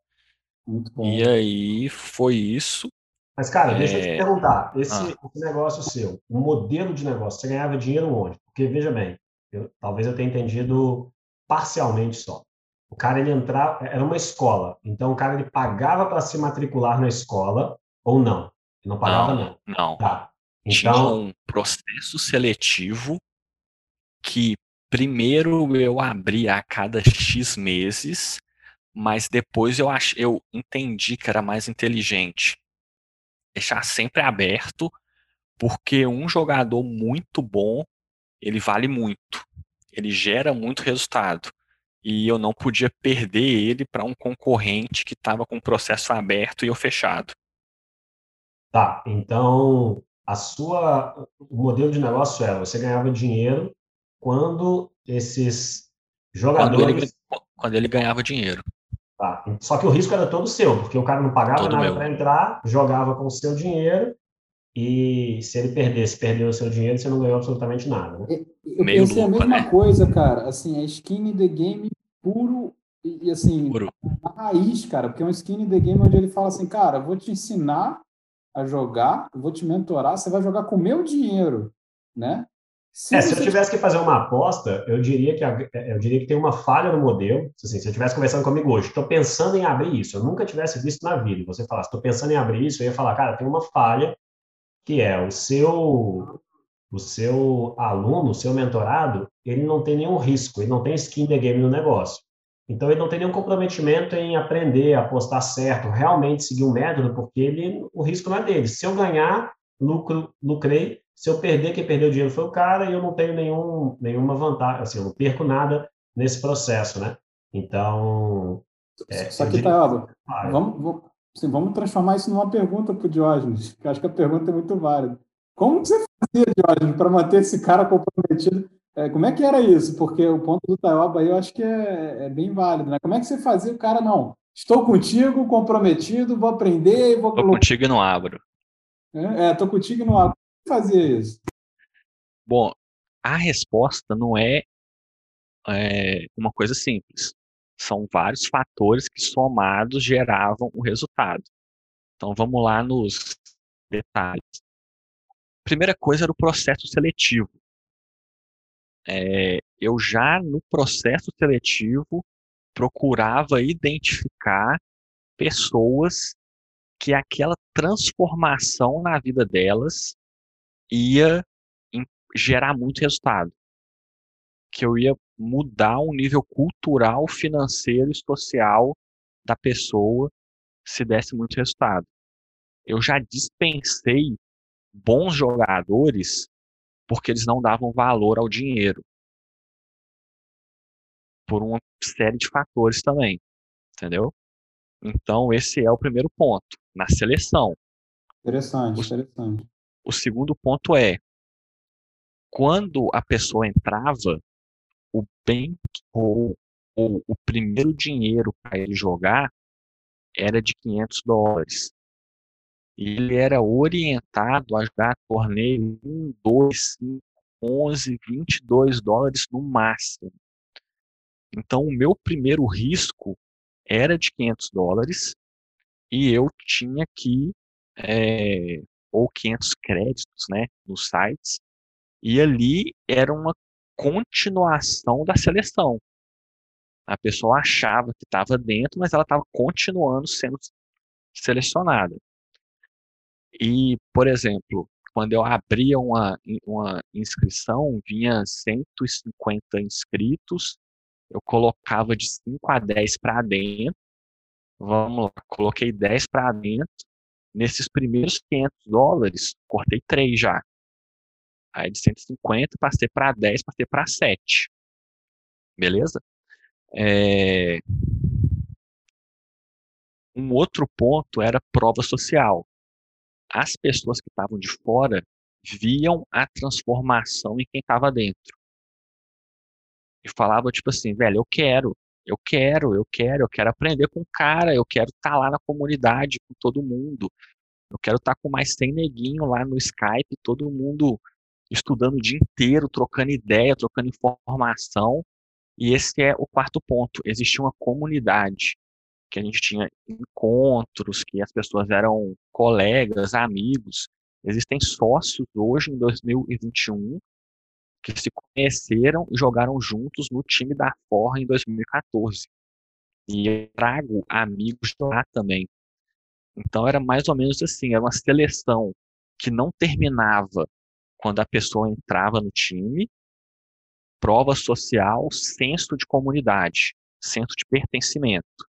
Muito bom. E aí foi isso. Mas, cara, é... deixa eu te é, perguntar. Esse, ah. esse, negócio seu, o modelo de negócio, você ganhava dinheiro onde? Porque, veja bem, eu, talvez eu tenha entendido parcialmente só. O cara, ele entrava, era uma escola, então o cara, ele pagava para se matricular na escola ou não? Ele não pagava, não. Não. não. Tá. Então... Tinha um processo seletivo que primeiro eu abri a cada X meses mas depois eu, ach, eu entendi que era mais inteligente deixar sempre aberto, porque um jogador muito bom, ele vale muito, ele gera muito resultado. E eu não podia perder ele para um concorrente que estava com o processo aberto e eu fechado. Tá, então a sua o modelo de negócio era você ganhava dinheiro quando esses jogadores quando ele, quando ele ganhava dinheiro. Tá. Só que o risco era todo seu, porque o cara não pagava todo nada para entrar, jogava com o seu dinheiro, e se ele perdesse, perdeu o seu dinheiro, você não ganhou absolutamente nada. Né? Eu Meio pensei a mesma né? coisa, cara. Assim, é skin in the game puro e, assim, puro. a raiz, cara, porque é um skin in the game onde ele fala assim, cara, vou te ensinar a jogar, vou te mentorar, você vai jogar com o meu dinheiro, né? Se, é, se eu tivesse que fazer uma aposta, eu diria que é, eu diria que tem uma falha no modelo. Assim, se eu estivesse conversando comigo hoje, estou pensando em abrir isso, eu nunca tivesse visto na vida. Você falasse, estou pensando em abrir isso, eu ia falar, cara, tem uma falha que é o seu o seu aluno, o seu mentorado, ele não tem nenhum risco, ele não tem skin the game no negócio. Então ele não tem nenhum comprometimento em aprender, apostar certo, realmente seguir um método, porque ele o risco não é dele. Se eu ganhar, lucro, lucrei se eu perder, quem perdeu o dinheiro foi o cara e eu não tenho nenhum, nenhuma vantagem, assim, eu não perco nada nesse processo, né? Então. É, Só que, tá, vamos, vamos, assim, vamos transformar isso numa pergunta para o Diógenes, que eu acho que a pergunta é muito válida. Como você fazia, Diógenes, para manter esse cara comprometido? É, como é que era isso? Porque o ponto do Taioba aí eu acho que é, é, bem válido, né? Como é que você fazia o cara, não, estou contigo, comprometido, vou aprender, vou... Estou contigo e não abro. É, estou contigo e não abro fazer isso? Bom, a resposta não é, é uma coisa simples. São vários fatores que somados geravam o resultado. Então vamos lá nos detalhes. Primeira coisa era o processo seletivo. É, eu já no processo seletivo procurava identificar pessoas que aquela transformação na vida delas ia gerar muito resultado. Que eu ia mudar o nível cultural, financeiro e social da pessoa se desse muito resultado. Eu já dispensei bons jogadores porque eles não davam valor ao dinheiro. Por uma série de fatores também. Entendeu? Então, esse é o primeiro ponto, na seleção. Interessante, o, interessante. O segundo ponto é, quando a pessoa entrava, o bem ou, ou o primeiro dinheiro para ele jogar era de 500 dólares. Ele era orientado a jogar torneio 1, 2, 5, 11, 22 dólares no máximo. Então, o meu primeiro risco era de 500 dólares e eu tinha que, é, ou 500 créditos, né, nos sites, e ali era uma continuação da seleção. A pessoa achava que estava dentro, mas ela estava continuando sendo selecionada. E, por exemplo, quando eu abria uma, uma inscrição, vinha 150 inscritos, eu colocava de 5 a 10 para dentro. Vamos lá, coloquei 10 para dentro. Nesses primeiros 500 dólares, cortei 3 já. Aí de 150 passei para 10, passei para 7. Beleza? É... Um outro ponto era prova social as pessoas que estavam de fora viam a transformação em quem estava dentro. E falava tipo assim, velho, eu quero, eu quero, eu quero, eu quero aprender com o cara, eu quero estar tá lá na comunidade com todo mundo. Eu quero estar tá com mais 100 neguinho lá no Skype, todo mundo estudando o dia inteiro, trocando ideia, trocando informação. E esse é o quarto ponto. Existia uma comunidade que a gente tinha encontros, que as pessoas eram colegas, amigos. Existem sócios hoje em 2021 que se conheceram e jogaram juntos no time da Forra em 2014. E eu trago amigos lá também. Então era mais ou menos assim, era uma seleção que não terminava quando a pessoa entrava no time, prova social, senso de comunidade, senso de pertencimento.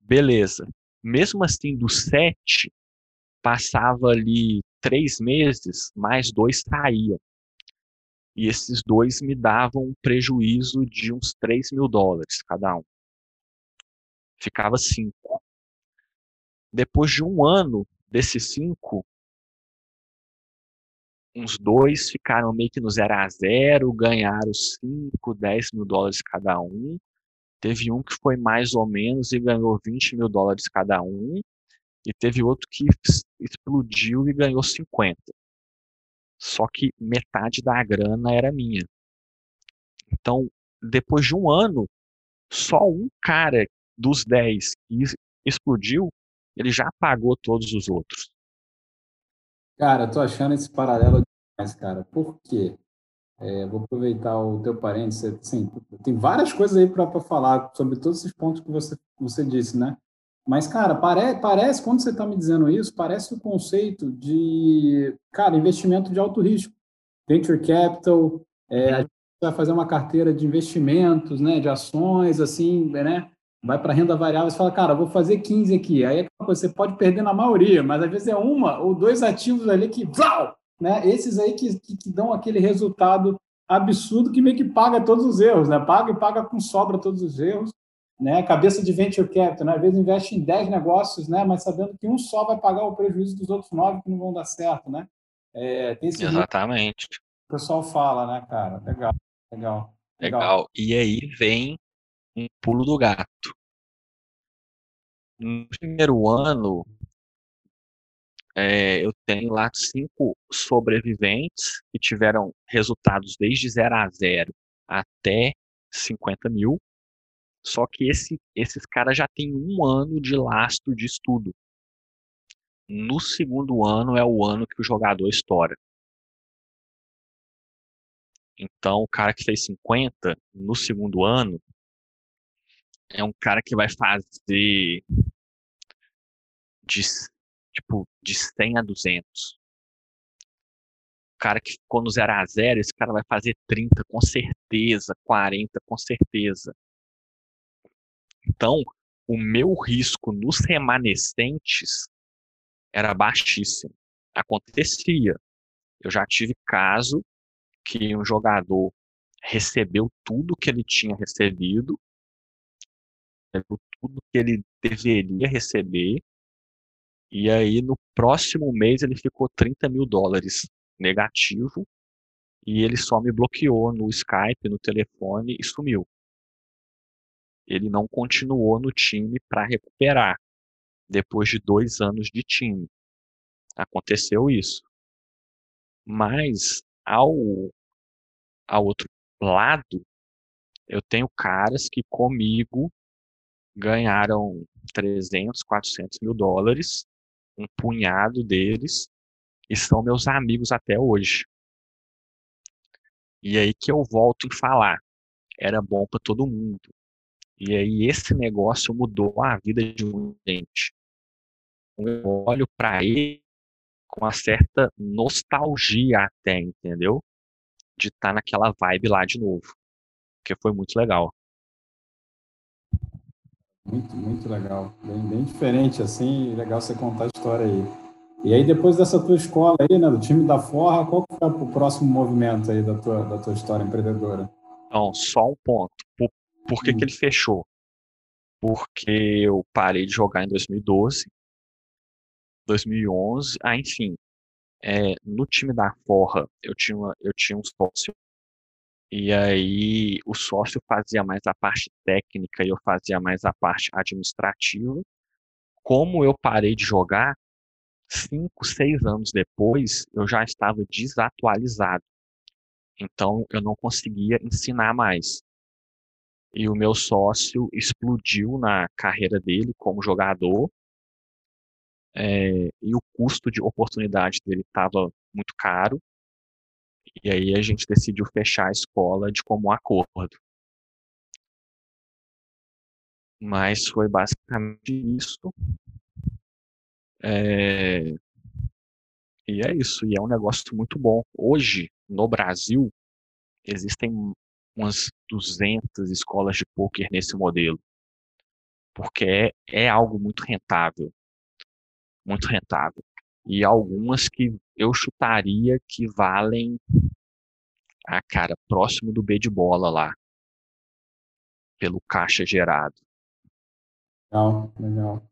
Beleza. Mesmo assim, dos sete, passava ali três meses, mais dois saíam. E esses dois me davam um prejuízo de uns 3 mil dólares cada um. Ficava cinco. Depois de um ano desses cinco, uns dois ficaram meio que no zero a zero, ganharam 5, 10 mil dólares cada um. Teve um que foi mais ou menos e ganhou 20 mil dólares cada um, e teve outro que explodiu e ganhou 50. Só que metade da grana era minha. Então, depois de um ano, só um cara dos 10 que explodiu, ele já pagou todos os outros. Cara, tô achando esse paralelo demais, cara. Por quê? É, vou aproveitar o teu parênteses. Assim, tem várias coisas aí para falar sobre todos esses pontos que você, você disse, né? Mas, cara, pare, parece, quando você está me dizendo isso, parece o conceito de, cara, investimento de alto risco. Venture capital, é, a gente vai fazer uma carteira de investimentos, né, de ações, assim, né? Vai para renda variável, você fala, cara, vou fazer 15 aqui. Aí é você pode perder na maioria, mas às vezes é uma ou dois ativos ali que, uau, né? Esses aí que, que, que, dão aquele resultado absurdo que meio que paga todos os erros, né? Paga e paga com sobra todos os erros, né? Cabeça de venture capital, né? Às vezes investe em 10 negócios, né? Mas sabendo que um só vai pagar o prejuízo dos outros nove que não vão dar certo, né? É, Exatamente. O pessoal fala, né, cara? Legal, legal, legal. Legal. E aí vem um pulo do gato. No primeiro ano, é, eu tenho lá cinco sobreviventes que tiveram resultados desde 0 a 0 até 50 mil. Só que esse, esses caras já têm um ano de lastro de estudo. No segundo ano é o ano que o jogador estoura. Então, o cara que fez 50 no segundo ano é um cara que vai fazer de tipo, de 100 a 200. O cara que ficou no 0 a 0, esse cara vai fazer 30 com certeza, 40 com certeza. Então, o meu risco nos remanescentes era baixíssimo. Acontecia. Eu já tive caso que um jogador recebeu tudo que ele tinha recebido tudo que ele deveria receber. E aí, no próximo mês, ele ficou 30 mil dólares negativo. E ele só me bloqueou no Skype, no telefone e sumiu. Ele não continuou no time para recuperar depois de dois anos de time. Aconteceu isso. Mas, ao, ao outro lado, eu tenho caras que comigo ganharam 300, 400 mil dólares, um punhado deles, e são meus amigos até hoje. E aí que eu volto em falar, era bom para todo mundo. E aí esse negócio mudou a vida de muita gente. Eu olho para ele com uma certa nostalgia até, entendeu? De estar tá naquela vibe lá de novo. Que foi muito legal. Muito, muito legal. Bem, bem diferente, assim, legal você contar a história aí. E aí, depois dessa tua escola aí, né, do time da Forra, qual foi o próximo movimento aí da tua, da tua história empreendedora? Então, só um ponto. Por, por que, hum. que ele fechou? Porque eu parei de jogar em 2012, 2011, ah, enfim. É, no time da Forra, eu tinha, eu tinha um sócio e aí o sócio fazia mais a parte técnica e eu fazia mais a parte administrativa. Como eu parei de jogar, cinco, seis anos depois, eu já estava desatualizado. Então eu não conseguia ensinar mais. E o meu sócio explodiu na carreira dele como jogador. É, e o custo de oportunidade dele estava muito caro. E aí a gente decidiu fechar a escola de comum acordo. Mas foi basicamente isso. É... E é isso, e é um negócio muito bom. Hoje, no Brasil, existem umas 200 escolas de poker nesse modelo. Porque é, é algo muito rentável. Muito rentável e algumas que eu chutaria que valem a ah, cara próximo do B de bola lá pelo caixa gerado. Legal, legal.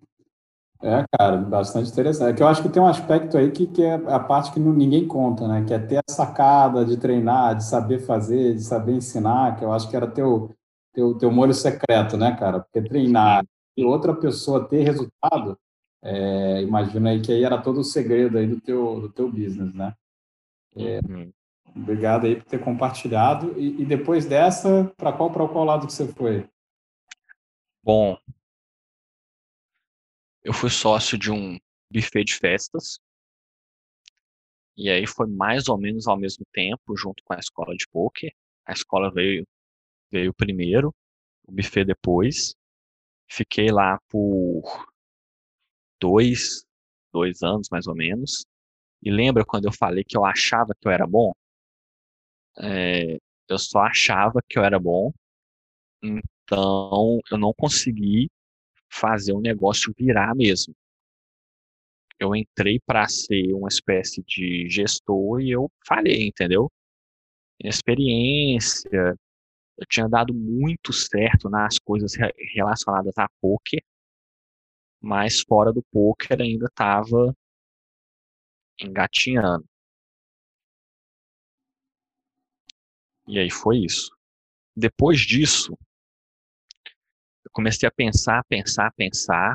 É, cara, bastante interessante. É que eu acho que tem um aspecto aí que, que é a parte que não, ninguém conta, né? Que é ter a sacada de treinar, de saber fazer, de saber ensinar, que eu acho que era teu, teu, teu molho secreto, né, cara? Porque treinar e outra pessoa ter resultado é, imagino aí que aí era todo o segredo aí do teu, do teu business, né? É, uhum. Obrigado aí por ter compartilhado. E, e depois dessa, para qual para qual lado que você foi? Bom, eu fui sócio de um buffet de festas. E aí foi mais ou menos ao mesmo tempo, junto com a escola de poker. A escola veio veio primeiro, o buffet depois. Fiquei lá por dois, dois anos mais ou menos. E lembra quando eu falei que eu achava que eu era bom? É, eu só achava que eu era bom, então eu não consegui fazer o negócio virar mesmo. Eu entrei para ser uma espécie de gestor e eu falhei, entendeu? Experiência, eu tinha dado muito certo nas coisas relacionadas a poker, mas fora do poker ainda estava engatinhando. E aí foi isso. Depois disso, eu comecei a pensar, pensar, pensar,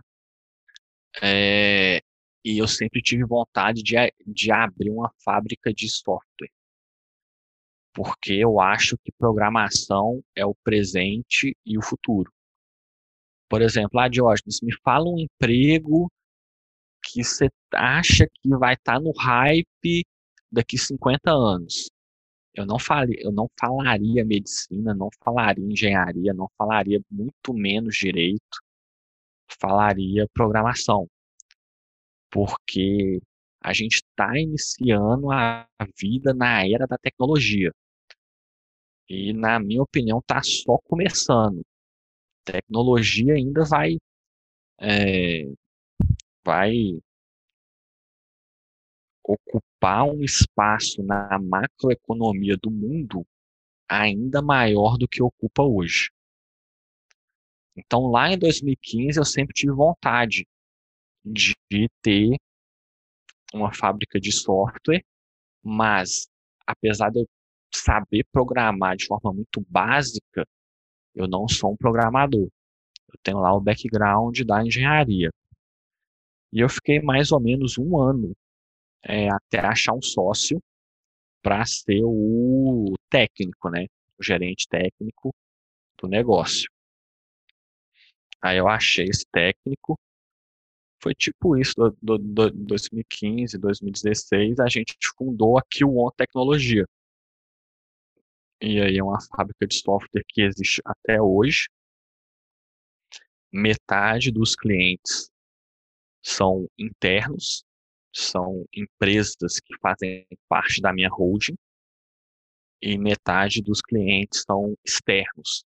é, e eu sempre tive vontade de, de abrir uma fábrica de software. Porque eu acho que programação é o presente e o futuro. Por exemplo, ah, Diógenes, me fala um emprego que você acha que vai estar tá no hype daqui 50 anos. Eu não, falei, eu não falaria medicina, não falaria engenharia, não falaria muito menos direito, falaria programação. Porque a gente está iniciando a vida na era da tecnologia. E, na minha opinião, está só começando tecnologia ainda vai é, vai ocupar um espaço na macroeconomia do mundo ainda maior do que ocupa hoje. Então, lá em 2015, eu sempre tive vontade de ter uma fábrica de software, mas apesar de eu saber programar de forma muito básica, eu não sou um programador. Eu tenho lá o background da engenharia. E eu fiquei mais ou menos um ano é, até achar um sócio para ser o técnico, né? O gerente técnico do negócio. Aí eu achei esse técnico. Foi tipo isso, do, do, do 2015, 2016, a gente fundou a Q1 Tecnologia. E aí é uma fábrica de software que existe até hoje. Metade dos clientes são internos, são empresas que fazem parte da minha holding, e metade dos clientes são externos,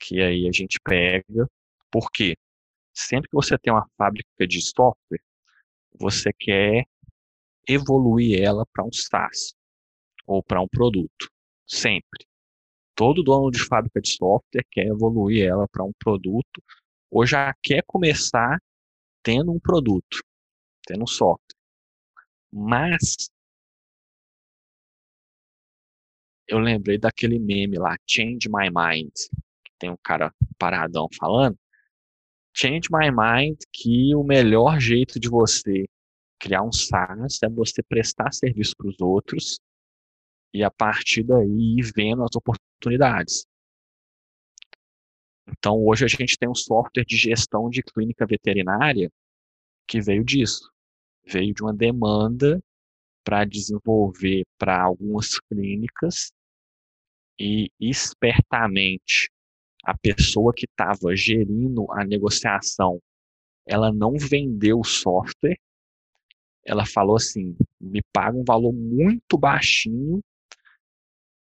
que aí a gente pega. Por quê? Sempre que você tem uma fábrica de software, você quer evoluir ela para um SaaS ou para um produto. Sempre. Todo dono de fábrica de software quer evoluir ela para um produto ou já quer começar tendo um produto, tendo um software. Mas eu lembrei daquele meme lá, Change My Mind, que tem um cara paradão falando. Change My Mind que o melhor jeito de você criar um SaaS é você prestar serviço para os outros e a partir daí ir vendo as oportunidades. Então, hoje a gente tem um software de gestão de clínica veterinária que veio disso. Veio de uma demanda para desenvolver para algumas clínicas e espertamente a pessoa que estava gerindo a negociação, ela não vendeu o software, ela falou assim, me paga um valor muito baixinho,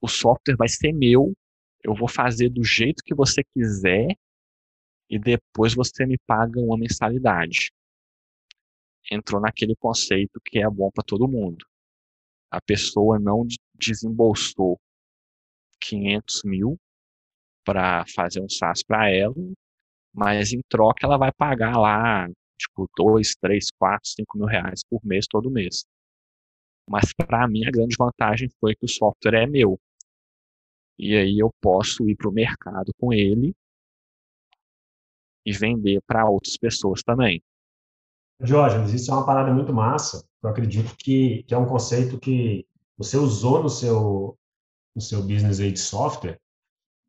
o software vai ser meu, eu vou fazer do jeito que você quiser e depois você me paga uma mensalidade. Entrou naquele conceito que é bom para todo mundo. A pessoa não desembolsou 500 mil para fazer um SaaS para ela, mas em troca ela vai pagar lá, tipo, 2, 3, 4, 5 mil reais por mês, todo mês. Mas para mim a grande vantagem foi que o software é meu. E aí eu posso ir para o mercado com ele e vender para outras pessoas também. Jorge, isso é uma parada muito massa. Eu acredito que, que é um conceito que você usou no seu, no seu business aí de software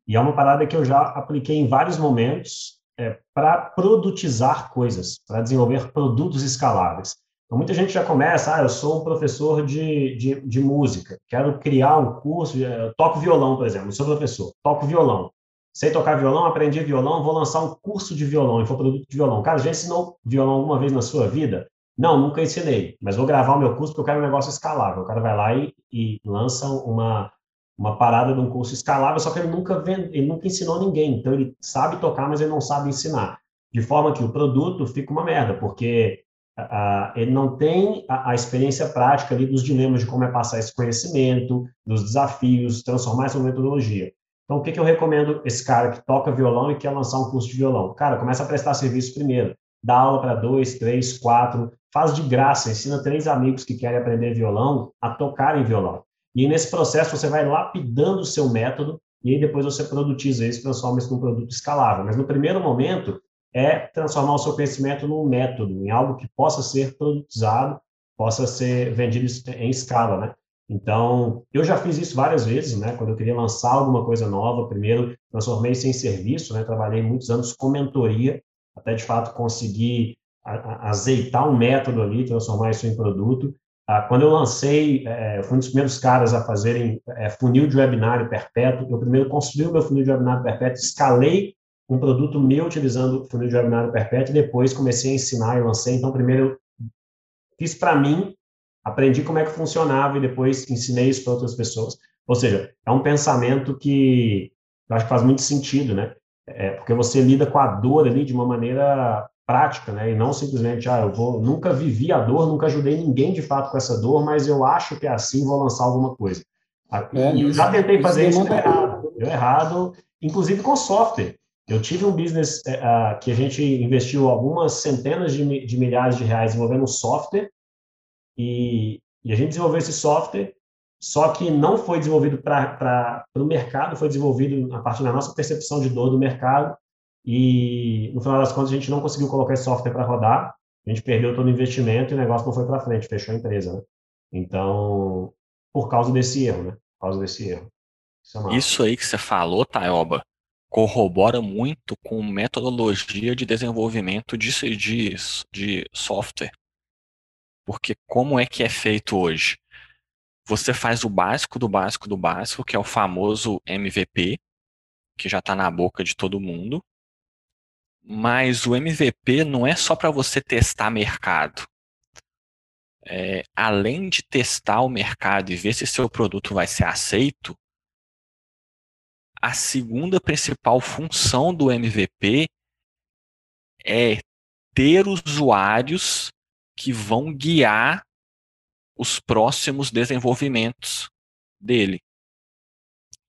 e é uma parada que eu já apliquei em vários momentos é, para produtizar coisas, para desenvolver produtos escaláveis. Então, muita gente já começa, ah, eu sou um professor de, de, de música, quero criar um curso, eu toco violão, por exemplo, sou professor, toco violão. Sei tocar violão, aprendi violão, vou lançar um curso de violão, infoproduto de violão. Cara, já ensinou violão alguma vez na sua vida? Não, nunca ensinei, mas vou gravar o meu curso porque eu quero um negócio escalável. O cara vai lá e, e lança uma, uma parada de um curso escalável, só que ele nunca, vende, ele nunca ensinou ninguém. Então, ele sabe tocar, mas ele não sabe ensinar. De forma que o produto fica uma merda, porque Ele não tem a, a, experiência prática ali dos dilemas de como é passar esse conhecimento, dos desafios, transformar essa metodologia. Então, o que, que eu recomendo esse cara que toca violão e quer lançar um curso de violão? Cara, começa a prestar serviço primeiro. Dá aula para dois, três, quatro, faz de graça, ensina três amigos que querem aprender violão a tocarem violão. E nesse processo você vai lapidando o seu método e aí depois você produtiza isso, transforma isso num produto escalável. Mas no primeiro momento, é transformar o seu conhecimento num método, em algo que possa ser produtizado, possa ser vendido em escala, né? Então, eu já fiz isso várias vezes, né? Quando eu queria lançar alguma coisa nova, primeiro transformei isso em serviço, né? Trabalhei muitos anos com mentoria, até de fato conseguir azeitar um método ali, transformar isso em produto. Ah, quando eu lancei, é, fui um dos primeiros caras a fazerem é, funil de webinário perpétuo. Eu primeiro construí o meu funil de webinário perpétuo, escalei um produto meu utilizando o funil de webinário perpétuo e depois comecei a ensinar e lancei. Então, primeiro eu fiz para mim, aprendi como é que funcionava e depois ensinei isso para outras pessoas. Ou seja, é um pensamento que eu acho que faz muito sentido, né? É, porque você lida com a dor ali de uma maneira prática, né? E não simplesmente, ah, eu vou, nunca vivi a dor, nunca ajudei ninguém de fato com essa dor, mas eu acho que é assim, vou lançar alguma coisa. É, e eu já tentei fazer isso, isso deu errado. Deu errado, inclusive com software. Eu tive um business uh, que a gente investiu algumas centenas de, de milhares de reais desenvolvendo um software e, e, a gente desenvolveu esse software, só que não foi desenvolvido para o mercado, foi desenvolvido a partir da nossa percepção de dor do mercado e no final das contas a gente não conseguiu colocar esse software para rodar, a gente perdeu todo o investimento e o negócio não foi para frente, fechou a empresa. Né? Então, por causa desse erro, né? Por causa desse erro. Isso, é Isso aí que você falou, Taioba, corrobora muito com metodologia de desenvolvimento de, de, de software. Porque como é que é feito hoje? Você faz o básico do básico do básico, que é o famoso MVP, que já está na boca de todo mundo. Mas o MVP não é só para você testar mercado. É, além de testar o mercado e ver se seu produto vai ser aceito, a segunda principal função do MVP é ter usuários que vão guiar os próximos desenvolvimentos dele,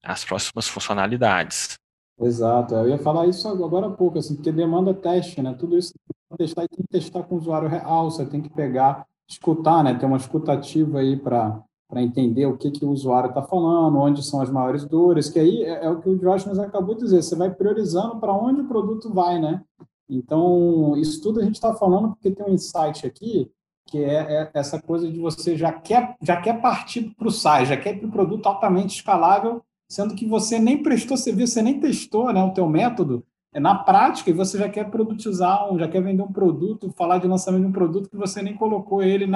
as próximas funcionalidades. Exato, eu ia falar isso agora há pouco, assim, porque demanda teste, né? Tudo isso tem que testar e tem que testar com o usuário real, você tem que pegar, escutar, né? Ter uma escutativa aí para para entender o que, que o usuário está falando, onde são as maiores dores, que aí é, é o que o nos acabou de dizer, você vai priorizando para onde o produto vai, né? Então, isso tudo a gente está falando porque tem um insight aqui, que é, é, essa coisa de você já quer, já quer partir para o SaaS, já quer para o produto altamente escalável, sendo que você nem prestou serviço, você nem testou né, o teu método, é na prática, e você já quer produtizar, um, já quer vender um produto, falar de lançamento de um produto que você nem colocou ele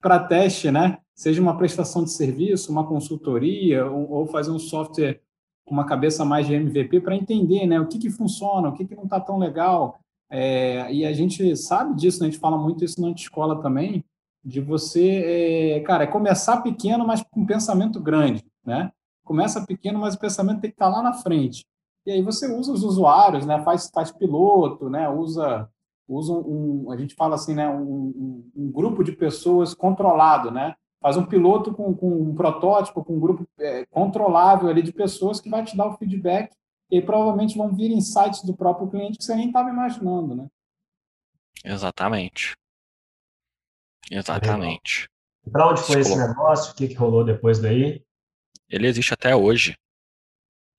para teste, né? Seja uma prestação de serviço, uma consultoria, ou, ou fazer um software com uma cabeça mais de MVP para entender né, o que, que funciona, o que, que não está tão legal. É, e a gente sabe disso, né, a gente fala muito isso na escola também, de você, é, cara, é começar pequeno, mas com pensamento grande, né? Começa pequeno, mas o pensamento tem que estar tá lá na frente. E aí você usa os usuários, né? Faz, faz piloto, né? Usa, usa um, a gente fala assim, né? Um, um, um grupo de pessoas controlado, né? Faz um piloto com, com um protótipo, com um grupo é, controlável ali de pessoas que vai te dar o feedback e provavelmente vão vir insights do próprio cliente que você nem estava imaginando, né? Exatamente. Exatamente. Para onde foi esse negócio? O que, que rolou depois daí? Ele existe até hoje.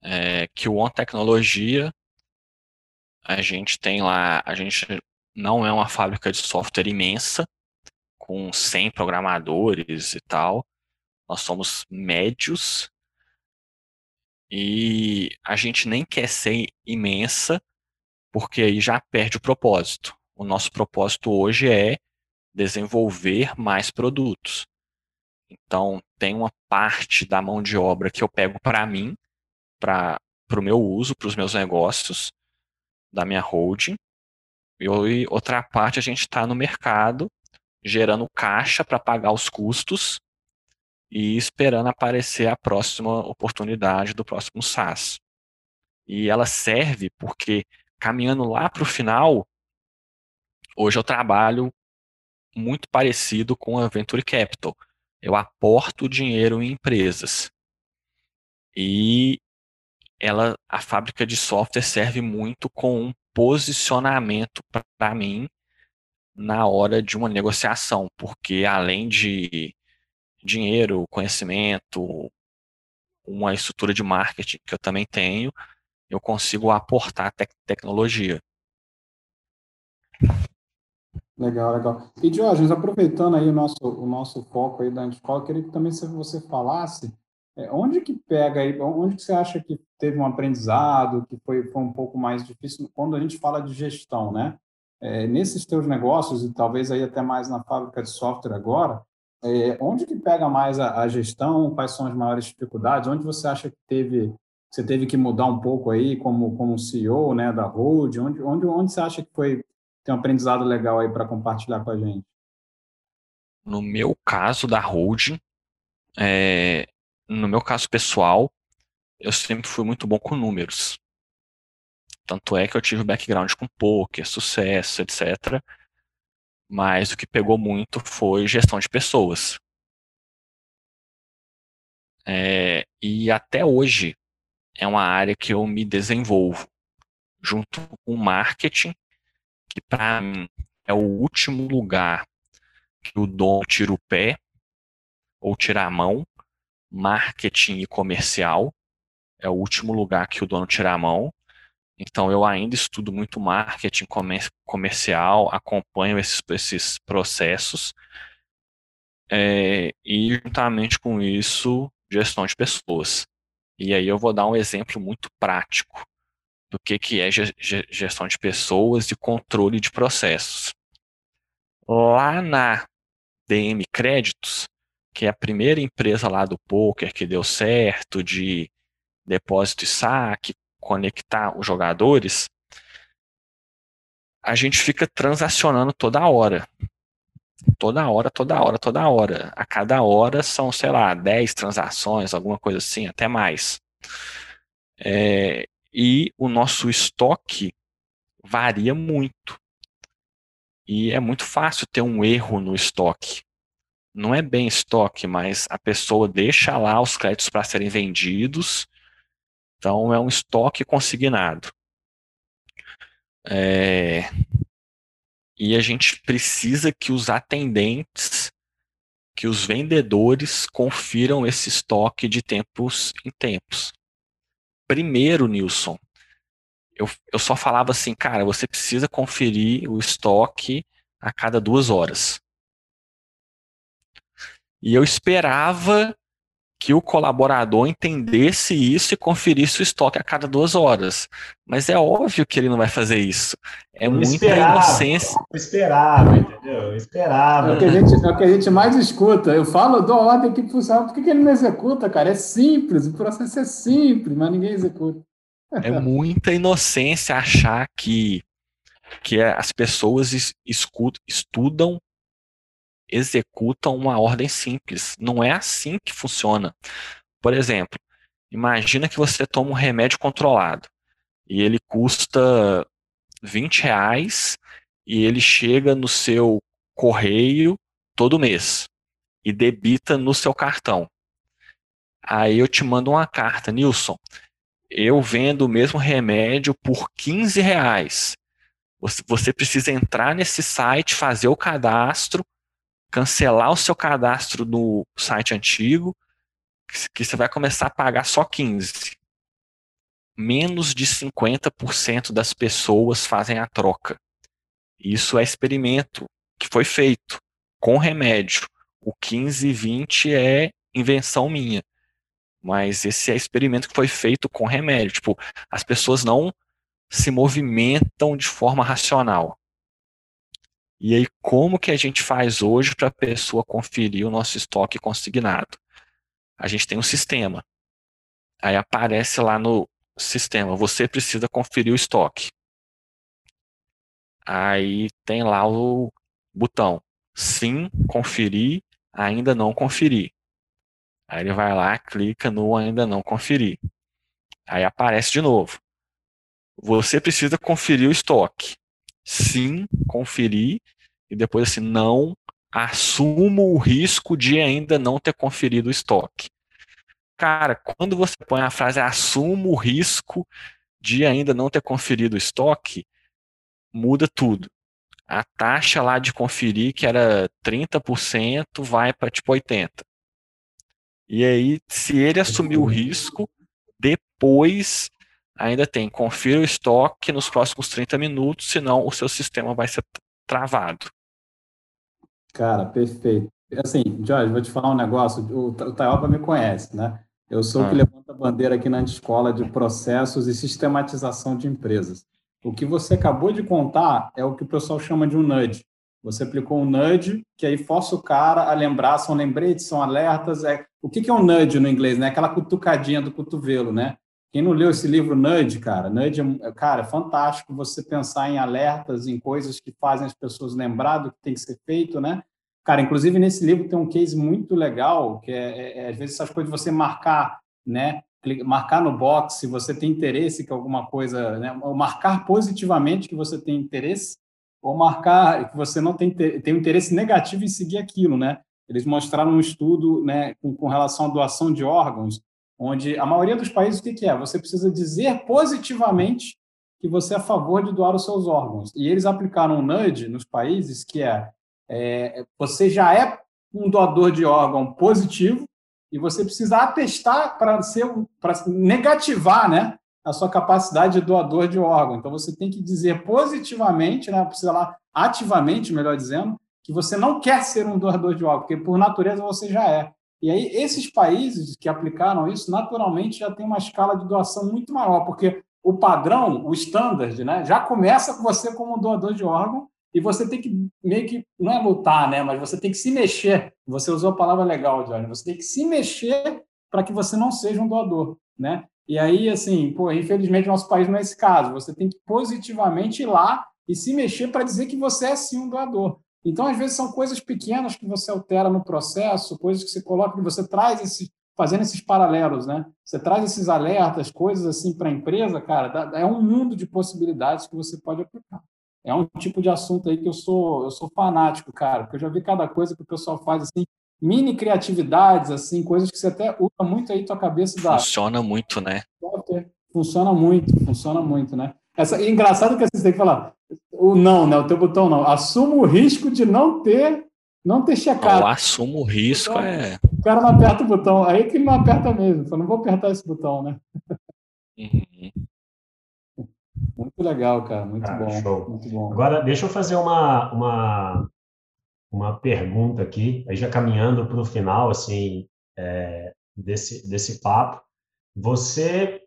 É, que o On Tecnologia, a gente tem lá, a gente não é uma fábrica de software imensa, com 100 programadores e tal. Nós somos médios e a gente nem quer ser imensa, porque aí já perde o propósito. O nosso propósito hoje é desenvolver mais produtos. Então, tem uma parte da mão de obra que eu pego para mim, para o meu uso, para os meus negócios, da minha holding, e outra parte a gente está no mercado gerando caixa para pagar os custos e esperando aparecer a próxima oportunidade do próximo SaaS. E ela serve porque, caminhando lá para o final, hoje eu trabalho muito parecido com a Venture Capital. Eu aporto dinheiro em empresas. E ela, a fábrica de software serve muito com um posicionamento para mim na hora de uma negociação, porque além de dinheiro, conhecimento, uma estrutura de marketing que eu também tenho, eu consigo aportar te tecnologia. Legal, legal. E Diógenes, aproveitando aí o nosso, o nosso foco aí da escola, queria que também você falasse é, onde que pega aí, onde que você acha que teve um aprendizado, que foi, foi um pouco mais difícil quando a gente fala de gestão, né? É, nesses teus negócios, e talvez aí até mais na fábrica de software agora, é, onde que pega mais a, a, gestão, quais são as maiores dificuldades, onde você acha que teve, você teve que mudar um pouco aí como, como CEO né, da Road, onde, onde, onde você acha que foi, tem um aprendizado legal aí para compartilhar com a gente? No meu caso da Road, é, no meu caso pessoal, eu sempre fui muito bom com números. Tanto é que eu tive background com poker, sucesso, etc. Mas o que pegou muito foi gestão de pessoas. É, e até hoje é uma área que eu me desenvolvo junto com marketing, que para mim é o último lugar que o dono tira o pé ou tira a mão, marketing e comercial é o último lugar que o dono tira a mão. Então eu ainda estudo muito marketing comercial, acompanho esses, esses processos é, e juntamente com isso gestão de pessoas. E aí eu vou dar um exemplo muito prático do que, que é gestão de pessoas e controle de processos. Lá na DM Créditos, que é a primeira empresa lá do poker que deu certo de depósito e saque, conectar os jogadores, a gente fica transacionando toda hora. Toda hora, toda hora, toda hora. A cada hora são, sei lá, 10 transações, alguma coisa assim, até mais. É, e o nosso estoque varia muito. E é muito fácil ter um erro no estoque. Não é bem estoque, mas a pessoa deixa lá os créditos para serem vendidos. Então é um estoque consignado. É... E a gente precisa que os atendentes, que os vendedores confiram esse estoque de tempos em tempos primeiro, Nilson, eu, eu só falava assim, cara, você precisa conferir o estoque a cada duas horas. E eu esperava que o colaborador entendesse isso e conferisse o estoque a cada duas horas. Mas é óbvio que ele não vai fazer isso. É eu muita esperava, inocência. Eu esperava, entendeu? Eu esperava. É o, que a gente, é o que a gente mais escuta. Eu falo, dou ordem que funciona. Por que, que ele não executa, cara? É simples, o processo é simples, mas ninguém executa. É muita inocência achar que, que as pessoas escutam, estudam executam uma ordem simples. Não é assim que funciona. Por exemplo, imagina que você toma um remédio controlado e ele custa 20 reais e ele chega no seu correio todo mês e debita no seu cartão. Aí eu te mando uma carta, Nilson, eu vendo o mesmo remédio por 15 reais. Você precisa entrar nesse site, fazer o cadastro, cancelar o seu cadastro no site antigo, que você vai começar a pagar só 15. Menos de 50% das pessoas fazem a troca. Isso é experimento que foi feito com remédio. O 15 e 20 é invenção minha. Mas esse é experimento que foi feito com remédio. Tipo, as pessoas não se movimentam de forma racional. E aí, como que a gente faz hoje para a pessoa conferir o nosso estoque consignado? A gente tem um sistema. Aí aparece lá no sistema, você precisa conferir o estoque. Aí tem lá o botão, sim, conferir, ainda não conferir. Aí ele vai lá, clica no ainda não conferir. Aí aparece de novo. Você precisa conferir o estoque. Sim, conferir e depois assim, não assumo o risco de ainda não ter conferido o estoque. Cara, quando você põe a frase assumo o risco de ainda não ter conferido o estoque, muda tudo. A taxa lá de conferir, que era 30%, vai para tipo 80%. E aí, se ele assumir o risco, depois ainda tem confira o estoque nos próximos 30 minutos, senão o seu sistema vai ser travado. Cara, perfeito. Assim, Jorge, vou te falar um negócio. O, o Taioba me conhece, né? Eu sou o que ah. levanta a bandeira aqui na escola de processos e sistematização de empresas. O que você acabou de contar é o que o pessoal chama de um nudge. Você aplicou um nudge, que aí força o cara a lembrar, são lembretes, são alertas. É... O que é um nudge no inglês? Né? Aquela cutucadinha do cotovelo, né? Quem não leu esse livro Nudge, cara, Nudge, é, cara, é fantástico você pensar em alertas, em coisas que fazem as pessoas lembrar do que tem que ser feito, né? Cara, inclusive nesse livro tem um case muito legal, que é, é, é às vezes essas coisas você marcar, né? Marcar no box se você tem interesse que alguma coisa, né? Ou marcar positivamente que você tem interesse, ou marcar que você não tem, tem um interesse negativo em seguir aquilo, né? Eles mostraram um estudo né, com, com relação à doação de órgãos, onde a maioria dos países, o que, é? Você precisa dizer positivamente que você é a favor de doar os seus órgãos. E eles aplicaram um nudge nos países que é, é você já é um doador de órgão positivo e você precisa atestar para ser para negativar, né, a sua capacidade de doador de órgão. Então você tem que dizer positivamente, né, precisa lá ativamente, melhor dizendo, que você não quer ser um doador de órgão, porque por natureza você já é. E aí, esses países que aplicaram isso, naturalmente, já tem uma escala de doação muito maior, porque o padrão, o standard, né, já começa com você como doador de órgão, e você tem que meio que, não é lutar, né, mas você tem que se mexer. Você usou a palavra legal, Johnny. Você tem que se mexer para que você não seja um doador, né? E aí, assim, pô, infelizmente, nosso país não é esse caso. Você tem que positivamente ir lá e se mexer para dizer que você é sim um doador. Então, às vezes, são coisas pequenas que você altera no processo, coisas que você coloca, que você traz esse, fazendo esses paralelos, né? Você traz esses alertas, coisas assim para a empresa, cara, é um mundo de possibilidades que você pode aplicar. É um tipo de assunto aí que eu sou, eu sou fanático, cara, porque eu já vi cada coisa que o pessoal faz assim, mini criatividades, assim, coisas que você até usa muito aí tua cabeça da. Funciona muito, né? Funciona muito, funciona muito, né? Essa, e engraçado que você tem que falar, o não, né? O teu botão não. Assumo o risco de não ter, não ter checado. Não, assumo o risco então, é. O cara não aperta o botão, aí que ele não aperta mesmo. Fala, não vou apertar esse botão, né? Uhum. Muito legal, cara. Muito bom. Show. Muito bom. Agora, deixa eu fazer uma, uma, uma pergunta aqui, aí já caminhando para o final, assim, é, desse, desse papo. Você,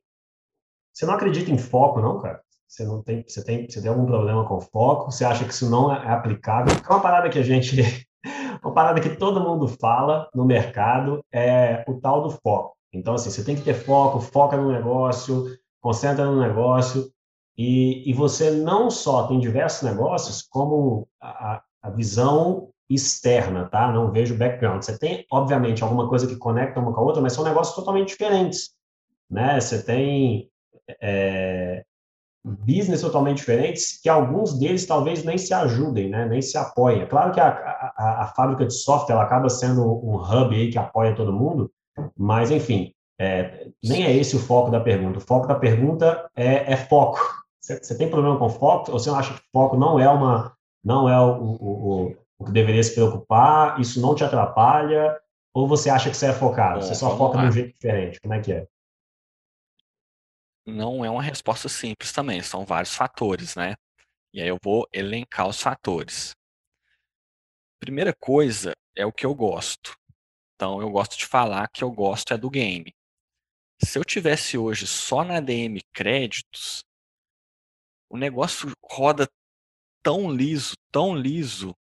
você não acredita em foco, não, cara? Você não tem, você tem, você tem algum problema com foco? Você acha que isso não é aplicável? É uma parada que a gente, uma parada que todo mundo fala no mercado é o tal do foco. Então, assim, você tem que ter foco, foca no negócio, concentra no negócio, e, e você não só tem diversos negócios, como a, a visão externa, tá? Não vejo background. Você tem, obviamente, alguma coisa que conecta uma com a outra, mas são negócios totalmente diferentes, né? Você tem é, business totalmente diferentes, que alguns deles talvez nem se ajudem, né? nem se apoiem. É claro que a, a, a fábrica de software ela acaba sendo um hub aí que apoia todo mundo, mas, enfim, é, nem é esse o foco da pergunta. O foco da pergunta é, é foco. Você, tem problema com foco? Ou você acha que foco não é uma, não é o, o, o, o que deveria se preocupar? Isso não te atrapalha? Ou você acha que você é focado? Você só foca de um jeito diferente? Como é que é? Não é uma resposta simples também, são vários fatores, né? E aí eu vou elencar os fatores. Primeira coisa é o que eu gosto. Então eu gosto de falar que eu gosto é do game. Se eu tivesse hoje só na DM créditos, o negócio roda tão liso, tão liso,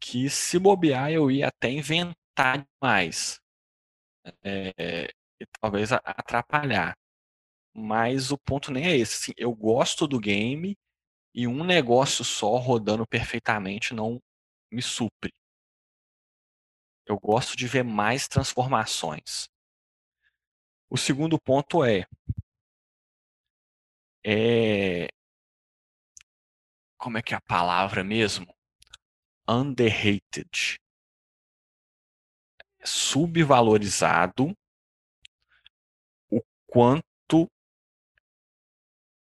que se bobear eu ia até inventar mais. É, e talvez atrapalhar. Mas o ponto nem é esse. Assim, eu gosto do game e um negócio só rodando perfeitamente não me supre. Eu gosto de ver mais transformações. O segundo ponto é, é como é que é a palavra mesmo? Underrated. Subvalorizado o quanto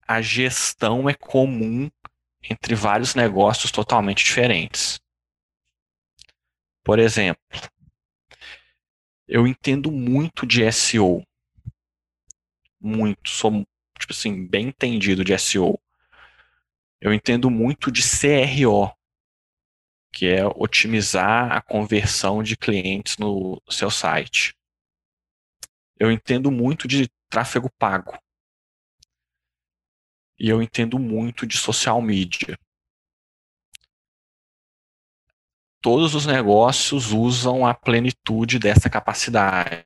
a gestão é comum entre vários negócios totalmente diferentes. Por exemplo, eu entendo muito de SEO. Muito, sou tipo assim, bem entendido de SEO. Eu entendo muito de CRO, que é otimizar a conversão de clientes no seu site. Eu entendo muito de tráfego pago e eu entendo muito de social media. Todos os negócios usam a plenitude dessa capacidade.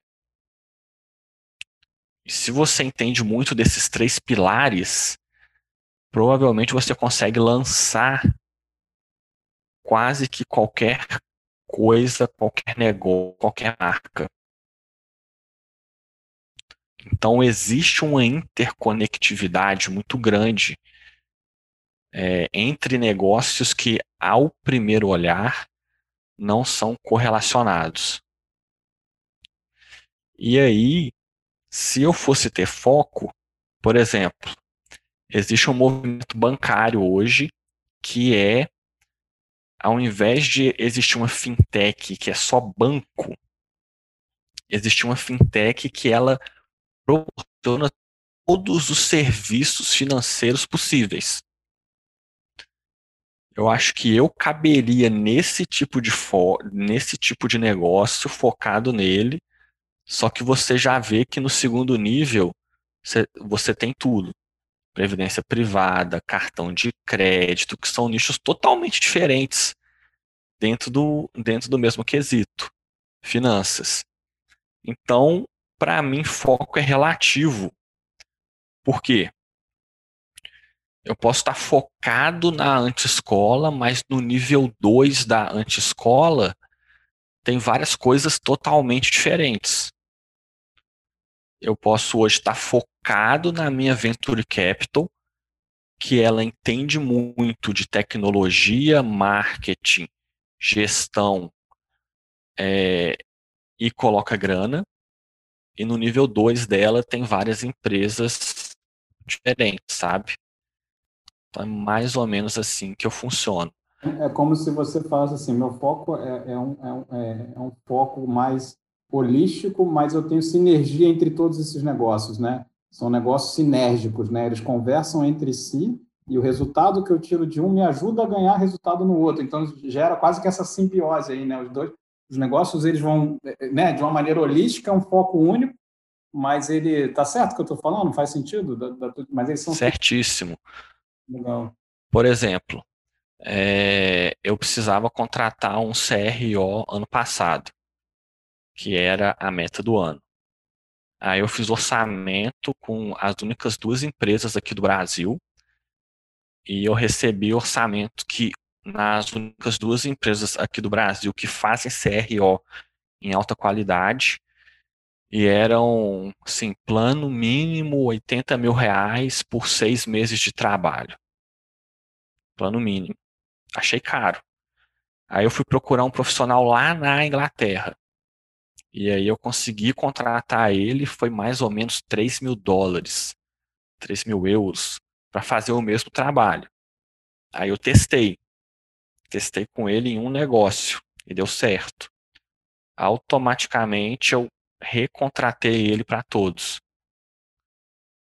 E se você entende muito desses três pilares, provavelmente você consegue lançar quase que qualquer coisa, qualquer negócio, qualquer marca. Então, existe uma interconectividade muito grande é, entre negócios que, ao primeiro olhar, não são correlacionados. E aí, se eu fosse ter foco, por exemplo, existe um movimento bancário hoje que é, ao invés de existir uma fintech que é só banco, existe uma fintech que ela proporciona todos os serviços financeiros possíveis. Eu acho que eu caberia nesse tipo de nesse tipo de negócio focado nele, só que você já vê que no segundo nível você, você tem tudo. Previdência privada, cartão de crédito, que são nichos totalmente diferentes dentro do, dentro do mesmo quesito. Finanças. Então, para mim, foco é relativo. Por quê? Eu posso estar focado na anti-escola, mas no nível 2 da anti-escola tem várias coisas totalmente diferentes. Eu posso hoje estar focado na minha Venture Capital, que ela entende muito de tecnologia, marketing, gestão é, e coloca grana. E no nível 2 dela tem várias empresas diferentes, sabe? Então é mais ou menos assim que eu funciono. É como se você falasse assim, meu foco é, é, um, é, um, é, é um foco mais holístico, mas eu tenho sinergia entre todos esses negócios, né? São negócios sinérgicos, né? Eles conversam entre si e o resultado que eu tiro de um me ajuda a ganhar resultado no outro. Então gera quase que essa simbiose aí, né? Os dois, os negócios eles vão, né? De uma maneira holística, é um foco único, mas ele tá certo que eu estou falando? Faz sentido? Da, da, mas eles são certíssimo. Legal. Por exemplo, é, eu precisava contratar um CRO ano passado, que era a meta do ano. Aí eu fiz orçamento com as únicas duas empresas aqui do Brasil e eu recebi orçamento que nas únicas duas empresas aqui do Brasil que fazem CRO em alta qualidade e eram, assim, plano mínimo 80 mil reais por seis meses de trabalho. Plano mínimo. Achei caro. Aí eu fui procurar um profissional lá na Inglaterra. E aí eu consegui contratar ele, foi mais ou menos 3 mil dólares, 3 mil euros, para fazer o mesmo trabalho. Aí eu testei. Testei com ele em um negócio e deu certo. Automaticamente eu recontratei ele para todos.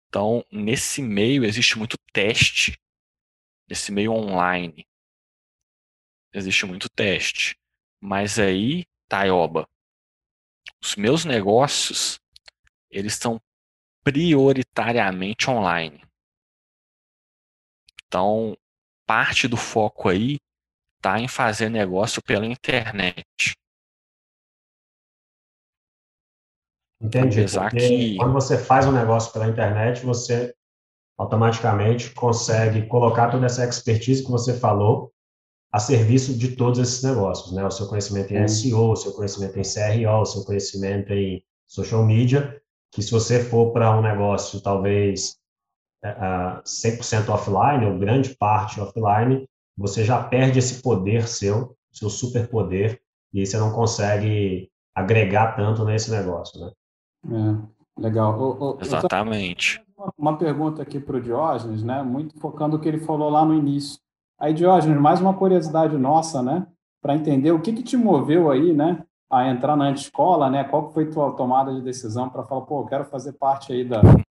Então, nesse meio existe muito teste, nesse meio online. Existe muito teste. Mas aí, Taioba, os meus negócios, eles são prioritariamente online. Então, parte do foco aí está em fazer negócio pela internet. Entendi. Apesar que... Quando você faz um negócio pela internet, você automaticamente consegue colocar toda essa expertise que você falou a serviço de todos esses negócios, né? O seu conhecimento em SEO, o seu conhecimento em CRO, o seu conhecimento em social media, que se você for para um negócio talvez uh, 100% offline, ou grande parte offline, você já perde esse poder seu, seu superpoder, e você não consegue agregar tanto nesse negócio, né? É, legal. O, o, Exatamente. Uma pergunta aqui para o Diógenes, né? Muito focando o que ele falou lá no início. Aí, Diógenes, mais uma curiosidade nossa, né? Para entender o que, que te moveu aí, né? A entrar na escola, né? Qual foi tua tomada de decisão para falar, pô, eu quero fazer parte aí da, do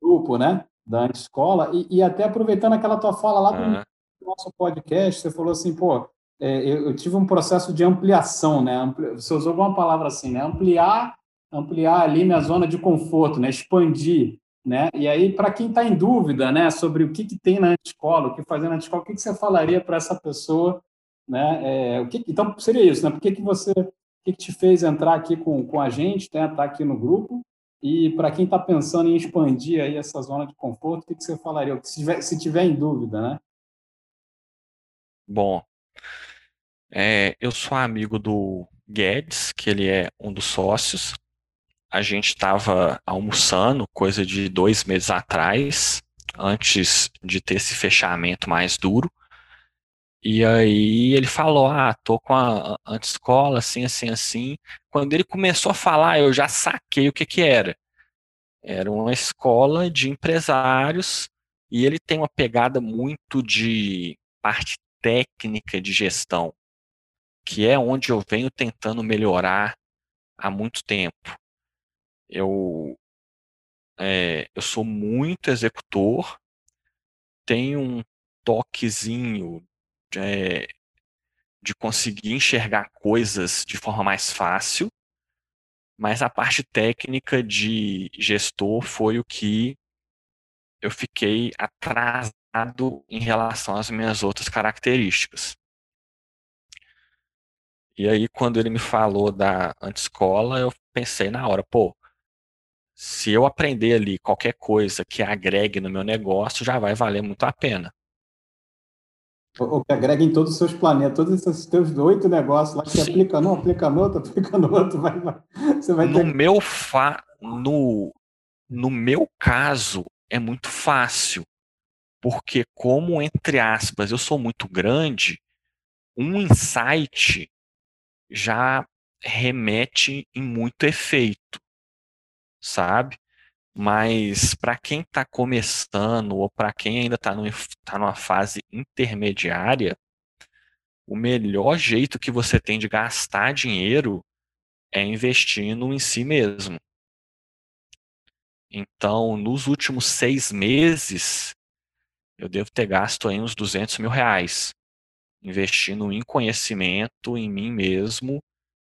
grupo, né? Da escola e, e até aproveitando aquela tua fala lá do uhum. Nosso podcast, você falou assim, pô, é, eu, eu, tive um processo de ampliação, né? Ampli, você usou alguma palavra assim, né? Ampliar ampliar ali minha zona de conforto, né? expandir. Né? E aí, para quem está em dúvida né, sobre o que, que tem na escola, o que fazer na escola, o que, que você falaria para essa pessoa? Né? É, o que, então, seria isso, né? Por que, que você, o que, que te fez entrar aqui com, com a gente, né? Tá aqui no grupo? E para quem está pensando em expandir aí essa zona de conforto, o que, que você falaria? Se tiver, se tiver em dúvida, né? Bom, é, eu sou amigo do Guedes, que ele é um dos sócios, a gente estava almoçando, coisa de dois meses atrás, antes de ter esse fechamento mais duro. E aí ele falou: Ah, tô com a antescola, assim, assim, assim. Quando ele começou a falar, eu já saquei o que que era. Era uma escola de empresários, E ele tem uma pegada muito de parte técnica de gestão, que é onde eu venho tentando melhorar há muito tempo. Eu, é, eu sou muito executor, tenho um toquezinho é, de conseguir enxergar coisas de forma mais fácil, mas a parte técnica de gestor foi o que eu fiquei em relação às minhas outras características. E aí, quando ele me falou da antescola, eu pensei na hora, pô, se eu aprender ali qualquer coisa que agregue no meu negócio, já vai valer muito a pena. Ou que agrega em todos os seus planetas, todos esses teus oito negócios lá que você aplica num, aplica no outro, aplica no outro, vai, vai, você vai no ter... meu fa... no, no meu caso, é muito fácil. Porque como, entre aspas, eu sou muito grande, um insight já remete em muito efeito, sabe? Mas para quem está começando ou para quem ainda está tá numa fase intermediária, o melhor jeito que você tem de gastar dinheiro é investindo em si mesmo. Então, nos últimos seis meses, eu devo ter gasto aí uns 200 mil reais, investindo em conhecimento, em mim mesmo,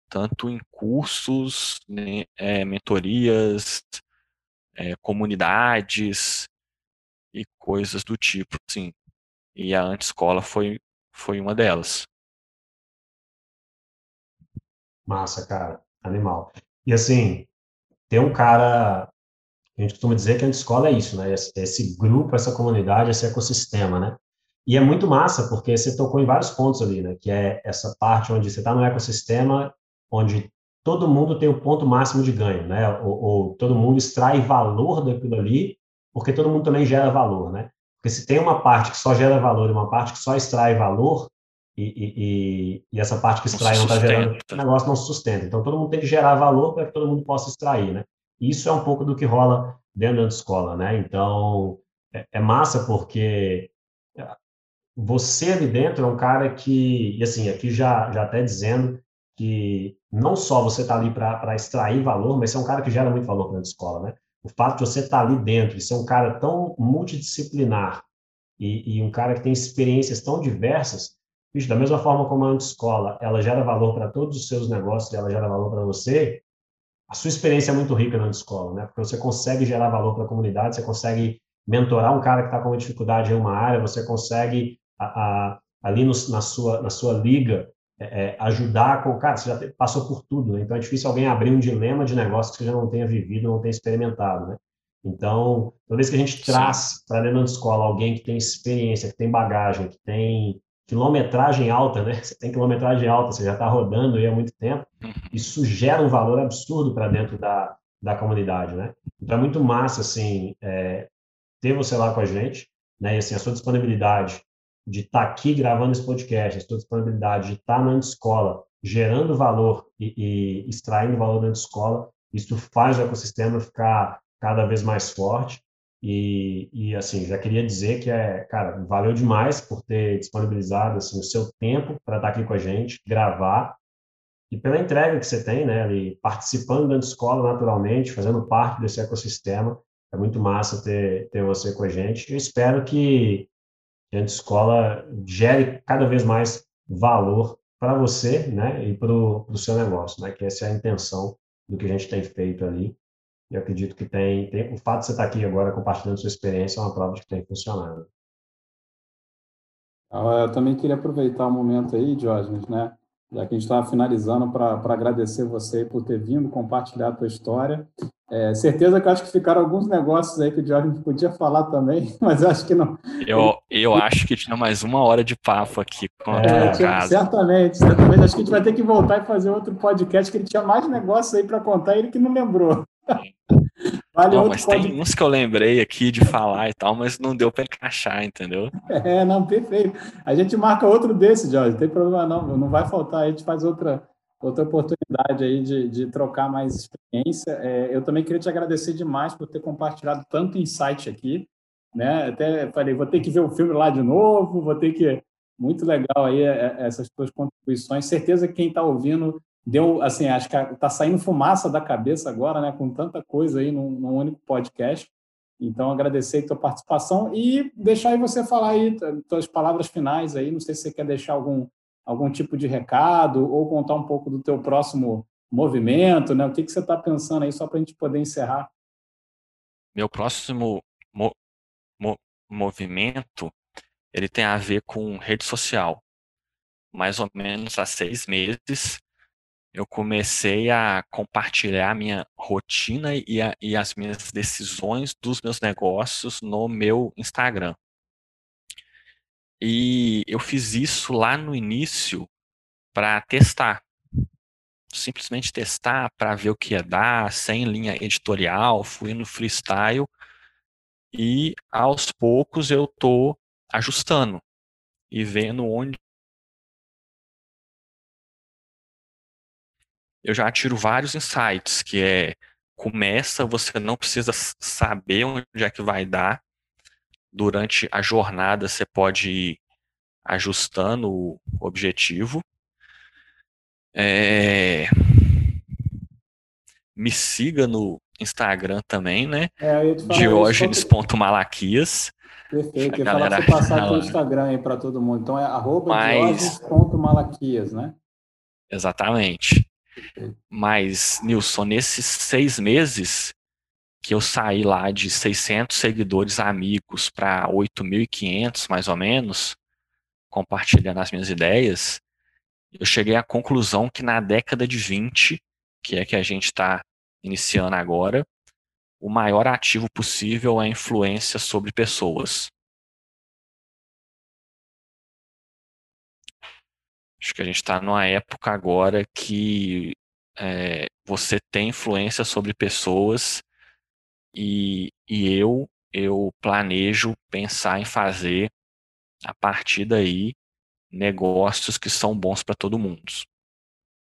tanto em cursos, né, é, mentorias, é, comunidades e coisas do tipo, assim. E a antescola foi, foi uma delas. Massa, cara. Animal. E assim, tem um cara. A gente costuma dizer que a antescola é isso, né? Esse, esse grupo, essa comunidade, esse ecossistema, né? E é muito massa, porque você tocou em vários pontos ali, né? Que é essa parte onde você está no ecossistema, onde todo mundo tem o ponto máximo de ganho, né? Ou, ou, todo mundo extrai valor daquilo ali, porque todo mundo também gera valor, né? Porque se tem uma parte que só gera valor e uma parte que só extrai valor, e, e, e essa parte que extrai não está gerando, o negócio não se sustenta. Então, todo mundo tem que gerar valor para que todo mundo possa extrair, né? Isso é um pouco do que rola dentro da escola, né? Então, é, é massa porque você ali dentro é um cara que, e assim, aqui já, já até dizendo, que não só você está ali para extrair valor, mas você é um cara que gera muito valor para a escola, né? O fato de você estar tá ali dentro e ser um cara tão multidisciplinar e, e um cara que tem experiências tão diversas, bicho, da mesma forma como a escola, ela gera valor para todos os seus negócios, ela gera valor para você, a sua experiência é muito rica na escola, né? Porque você consegue gerar valor para a comunidade, você consegue mentorar um cara que está com uma dificuldade em uma área, você consegue a, a, ali no, na sua na sua liga é, é, ajudar com. Cara, você já passou por tudo, né? então é difícil alguém abrir um dilema de negócio que você já não tenha vivido, não tenha experimentado, né? Então, toda vez que a gente traz para dentro da escola alguém que tem experiência, que tem bagagem, que tem quilometragem alta, né? Você tem quilometragem alta, você já está rodando aí há muito tempo, uhum. isso gera um valor absurdo para dentro da, da comunidade, né? Então é muito massa, assim, é, ter você lá com a gente, né? E assim, a sua disponibilidade de estar tá aqui gravando esse podcast, a sua disponibilidade de estar tá na escola, gerando valor e, e extraindo valor da escola, isso faz o ecossistema ficar cada vez mais forte. E, e, assim, já queria dizer que é, cara, valeu demais por ter disponibilizado assim, o seu tempo para estar tá aqui com a gente, gravar, e pela entrega que você tem, né, ali, participando da escola naturalmente, fazendo parte desse ecossistema. É muito massa ter, ter você com a gente. Eu espero que a escola gere cada vez mais valor para você né, e para o seu negócio, né, que essa é a intenção do que a gente tem feito ali. E eu acredito que tem, tem, o fato de você estar aqui agora compartilhando sua experiência é uma prova de que tem funcionado. Ah, eu também queria aproveitar o momento aí, Diógenes, né? já que a gente estava finalizando, para agradecer você por ter vindo compartilhar a tua história. É, certeza que eu acho que ficaram alguns negócios aí que o Jordan podia falar também, mas eu acho que não. Eu, eu acho que tinha mais uma hora de papo aqui com é, tinha, Certamente, certamente. Acho que a gente vai ter que voltar e fazer outro podcast, que ele tinha mais negócios aí para contar e ele que não lembrou. Vale não, mas pode... tem uns que eu lembrei aqui de falar e tal, mas não deu para encaixar, entendeu? É, não, perfeito. A gente marca outro desse, Jorge, não tem problema não, não vai faltar, a gente faz outra, outra oportunidade aí de, de trocar mais experiência. É, eu também queria te agradecer demais por ter compartilhado tanto insight aqui. né? Até falei, vou ter que ver o filme lá de novo, vou ter que. Muito legal aí é, é, essas tuas contribuições. Certeza que quem está ouvindo deu, assim, acho que está saindo fumaça da cabeça agora, né? Com tanta coisa aí num, num único podcast. Então, agradecer a tua participação e deixar aí você falar aí tuas palavras finais aí. Não sei se você quer deixar algum, algum tipo de recado ou contar um pouco do teu próximo movimento, né? O que, que você está pensando aí, só para a gente poder encerrar? Meu próximo mo mo movimento, ele tem a ver com rede social. Mais ou menos há seis meses, eu comecei a compartilhar a minha rotina e, a, e as minhas decisões dos meus negócios no meu Instagram. E eu fiz isso lá no início para testar. Simplesmente testar para ver o que ia dar, sem linha editorial, fui no freestyle e aos poucos eu tô ajustando e vendo onde eu já tiro vários insights, que é começa, você não precisa saber onde é que vai dar. Durante a jornada você pode ir ajustando o objetivo. É... Me siga no Instagram também, né? É, Diógenes.malaquias. Perfeito, eu ia falar você passar o Instagram aí para todo mundo. Então é arroba Mas... Diógenes.malaquias, né? Exatamente. Mas, Nilson, nesses seis meses que eu saí lá de 600 seguidores amigos para 8.500, mais ou menos, compartilhando as minhas ideias, eu cheguei à conclusão que na década de 20, que é que a gente está iniciando agora, o maior ativo possível é a influência sobre pessoas. Acho que a gente está numa época agora que é, você tem influência sobre pessoas e, e eu, eu planejo pensar em fazer, a partir daí, negócios que são bons para todo mundo.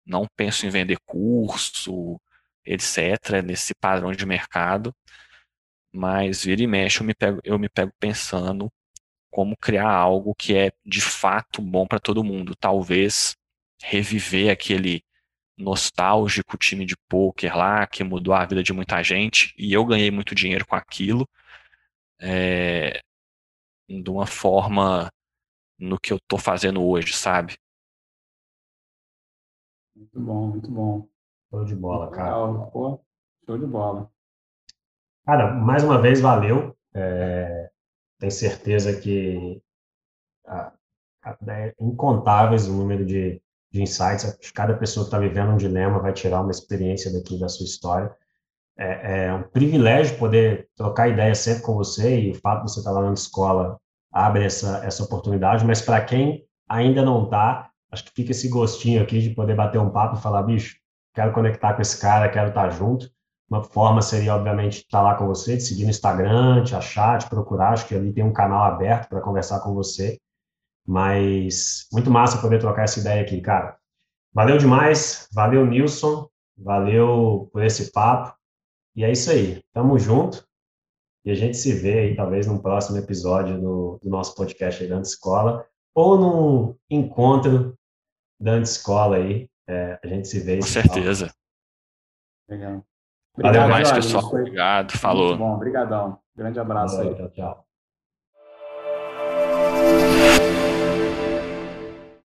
Não penso em vender curso, etc., nesse padrão de mercado, mas vira e mexe eu me pego, eu me pego pensando como criar algo que é de fato bom para todo mundo. Talvez reviver aquele nostálgico time de poker lá que mudou a vida de muita gente e eu ganhei muito dinheiro com aquilo é, de uma forma no que eu estou fazendo hoje, sabe? Muito bom, muito bom. Show de bola, cara. Pô, show de bola. Cara, mais uma vez, valeu. É, tenho certeza que a, é incontáveis o número de, de insights. Cada pessoa que está vivendo um dilema vai tirar uma experiência daqui da sua história. É, é, um privilégio poder trocar ideias sempre com você e o fato de você estar tá lá na escola abre essa, essa oportunidade, mas para quem ainda não está, acho que fica esse gostinho aqui de poder bater um papo e falar, bicho, quero conectar com esse cara, quero estar tá junto. Uma forma seria, obviamente, estar lá com você, de seguir no Instagram, te achar, te procurar. Acho que ali tem um canal aberto para conversar com você. Mas muito massa poder trocar essa ideia aqui, cara. Valeu demais. Valeu, Nilson. Valeu por esse papo. E é isso aí. Tamo junto. E a gente se vê aí, talvez, num próximo episódio do, do nosso podcast aí da Escola ou num encontro da Escola aí. É, a gente se vê. Com certeza. Legal. Obrigado, Valeu mais, pessoal. Foi... Obrigado. Falou. Muito bom. Obrigadão. Grande abraço Valeu, aí. Tchau, tchau.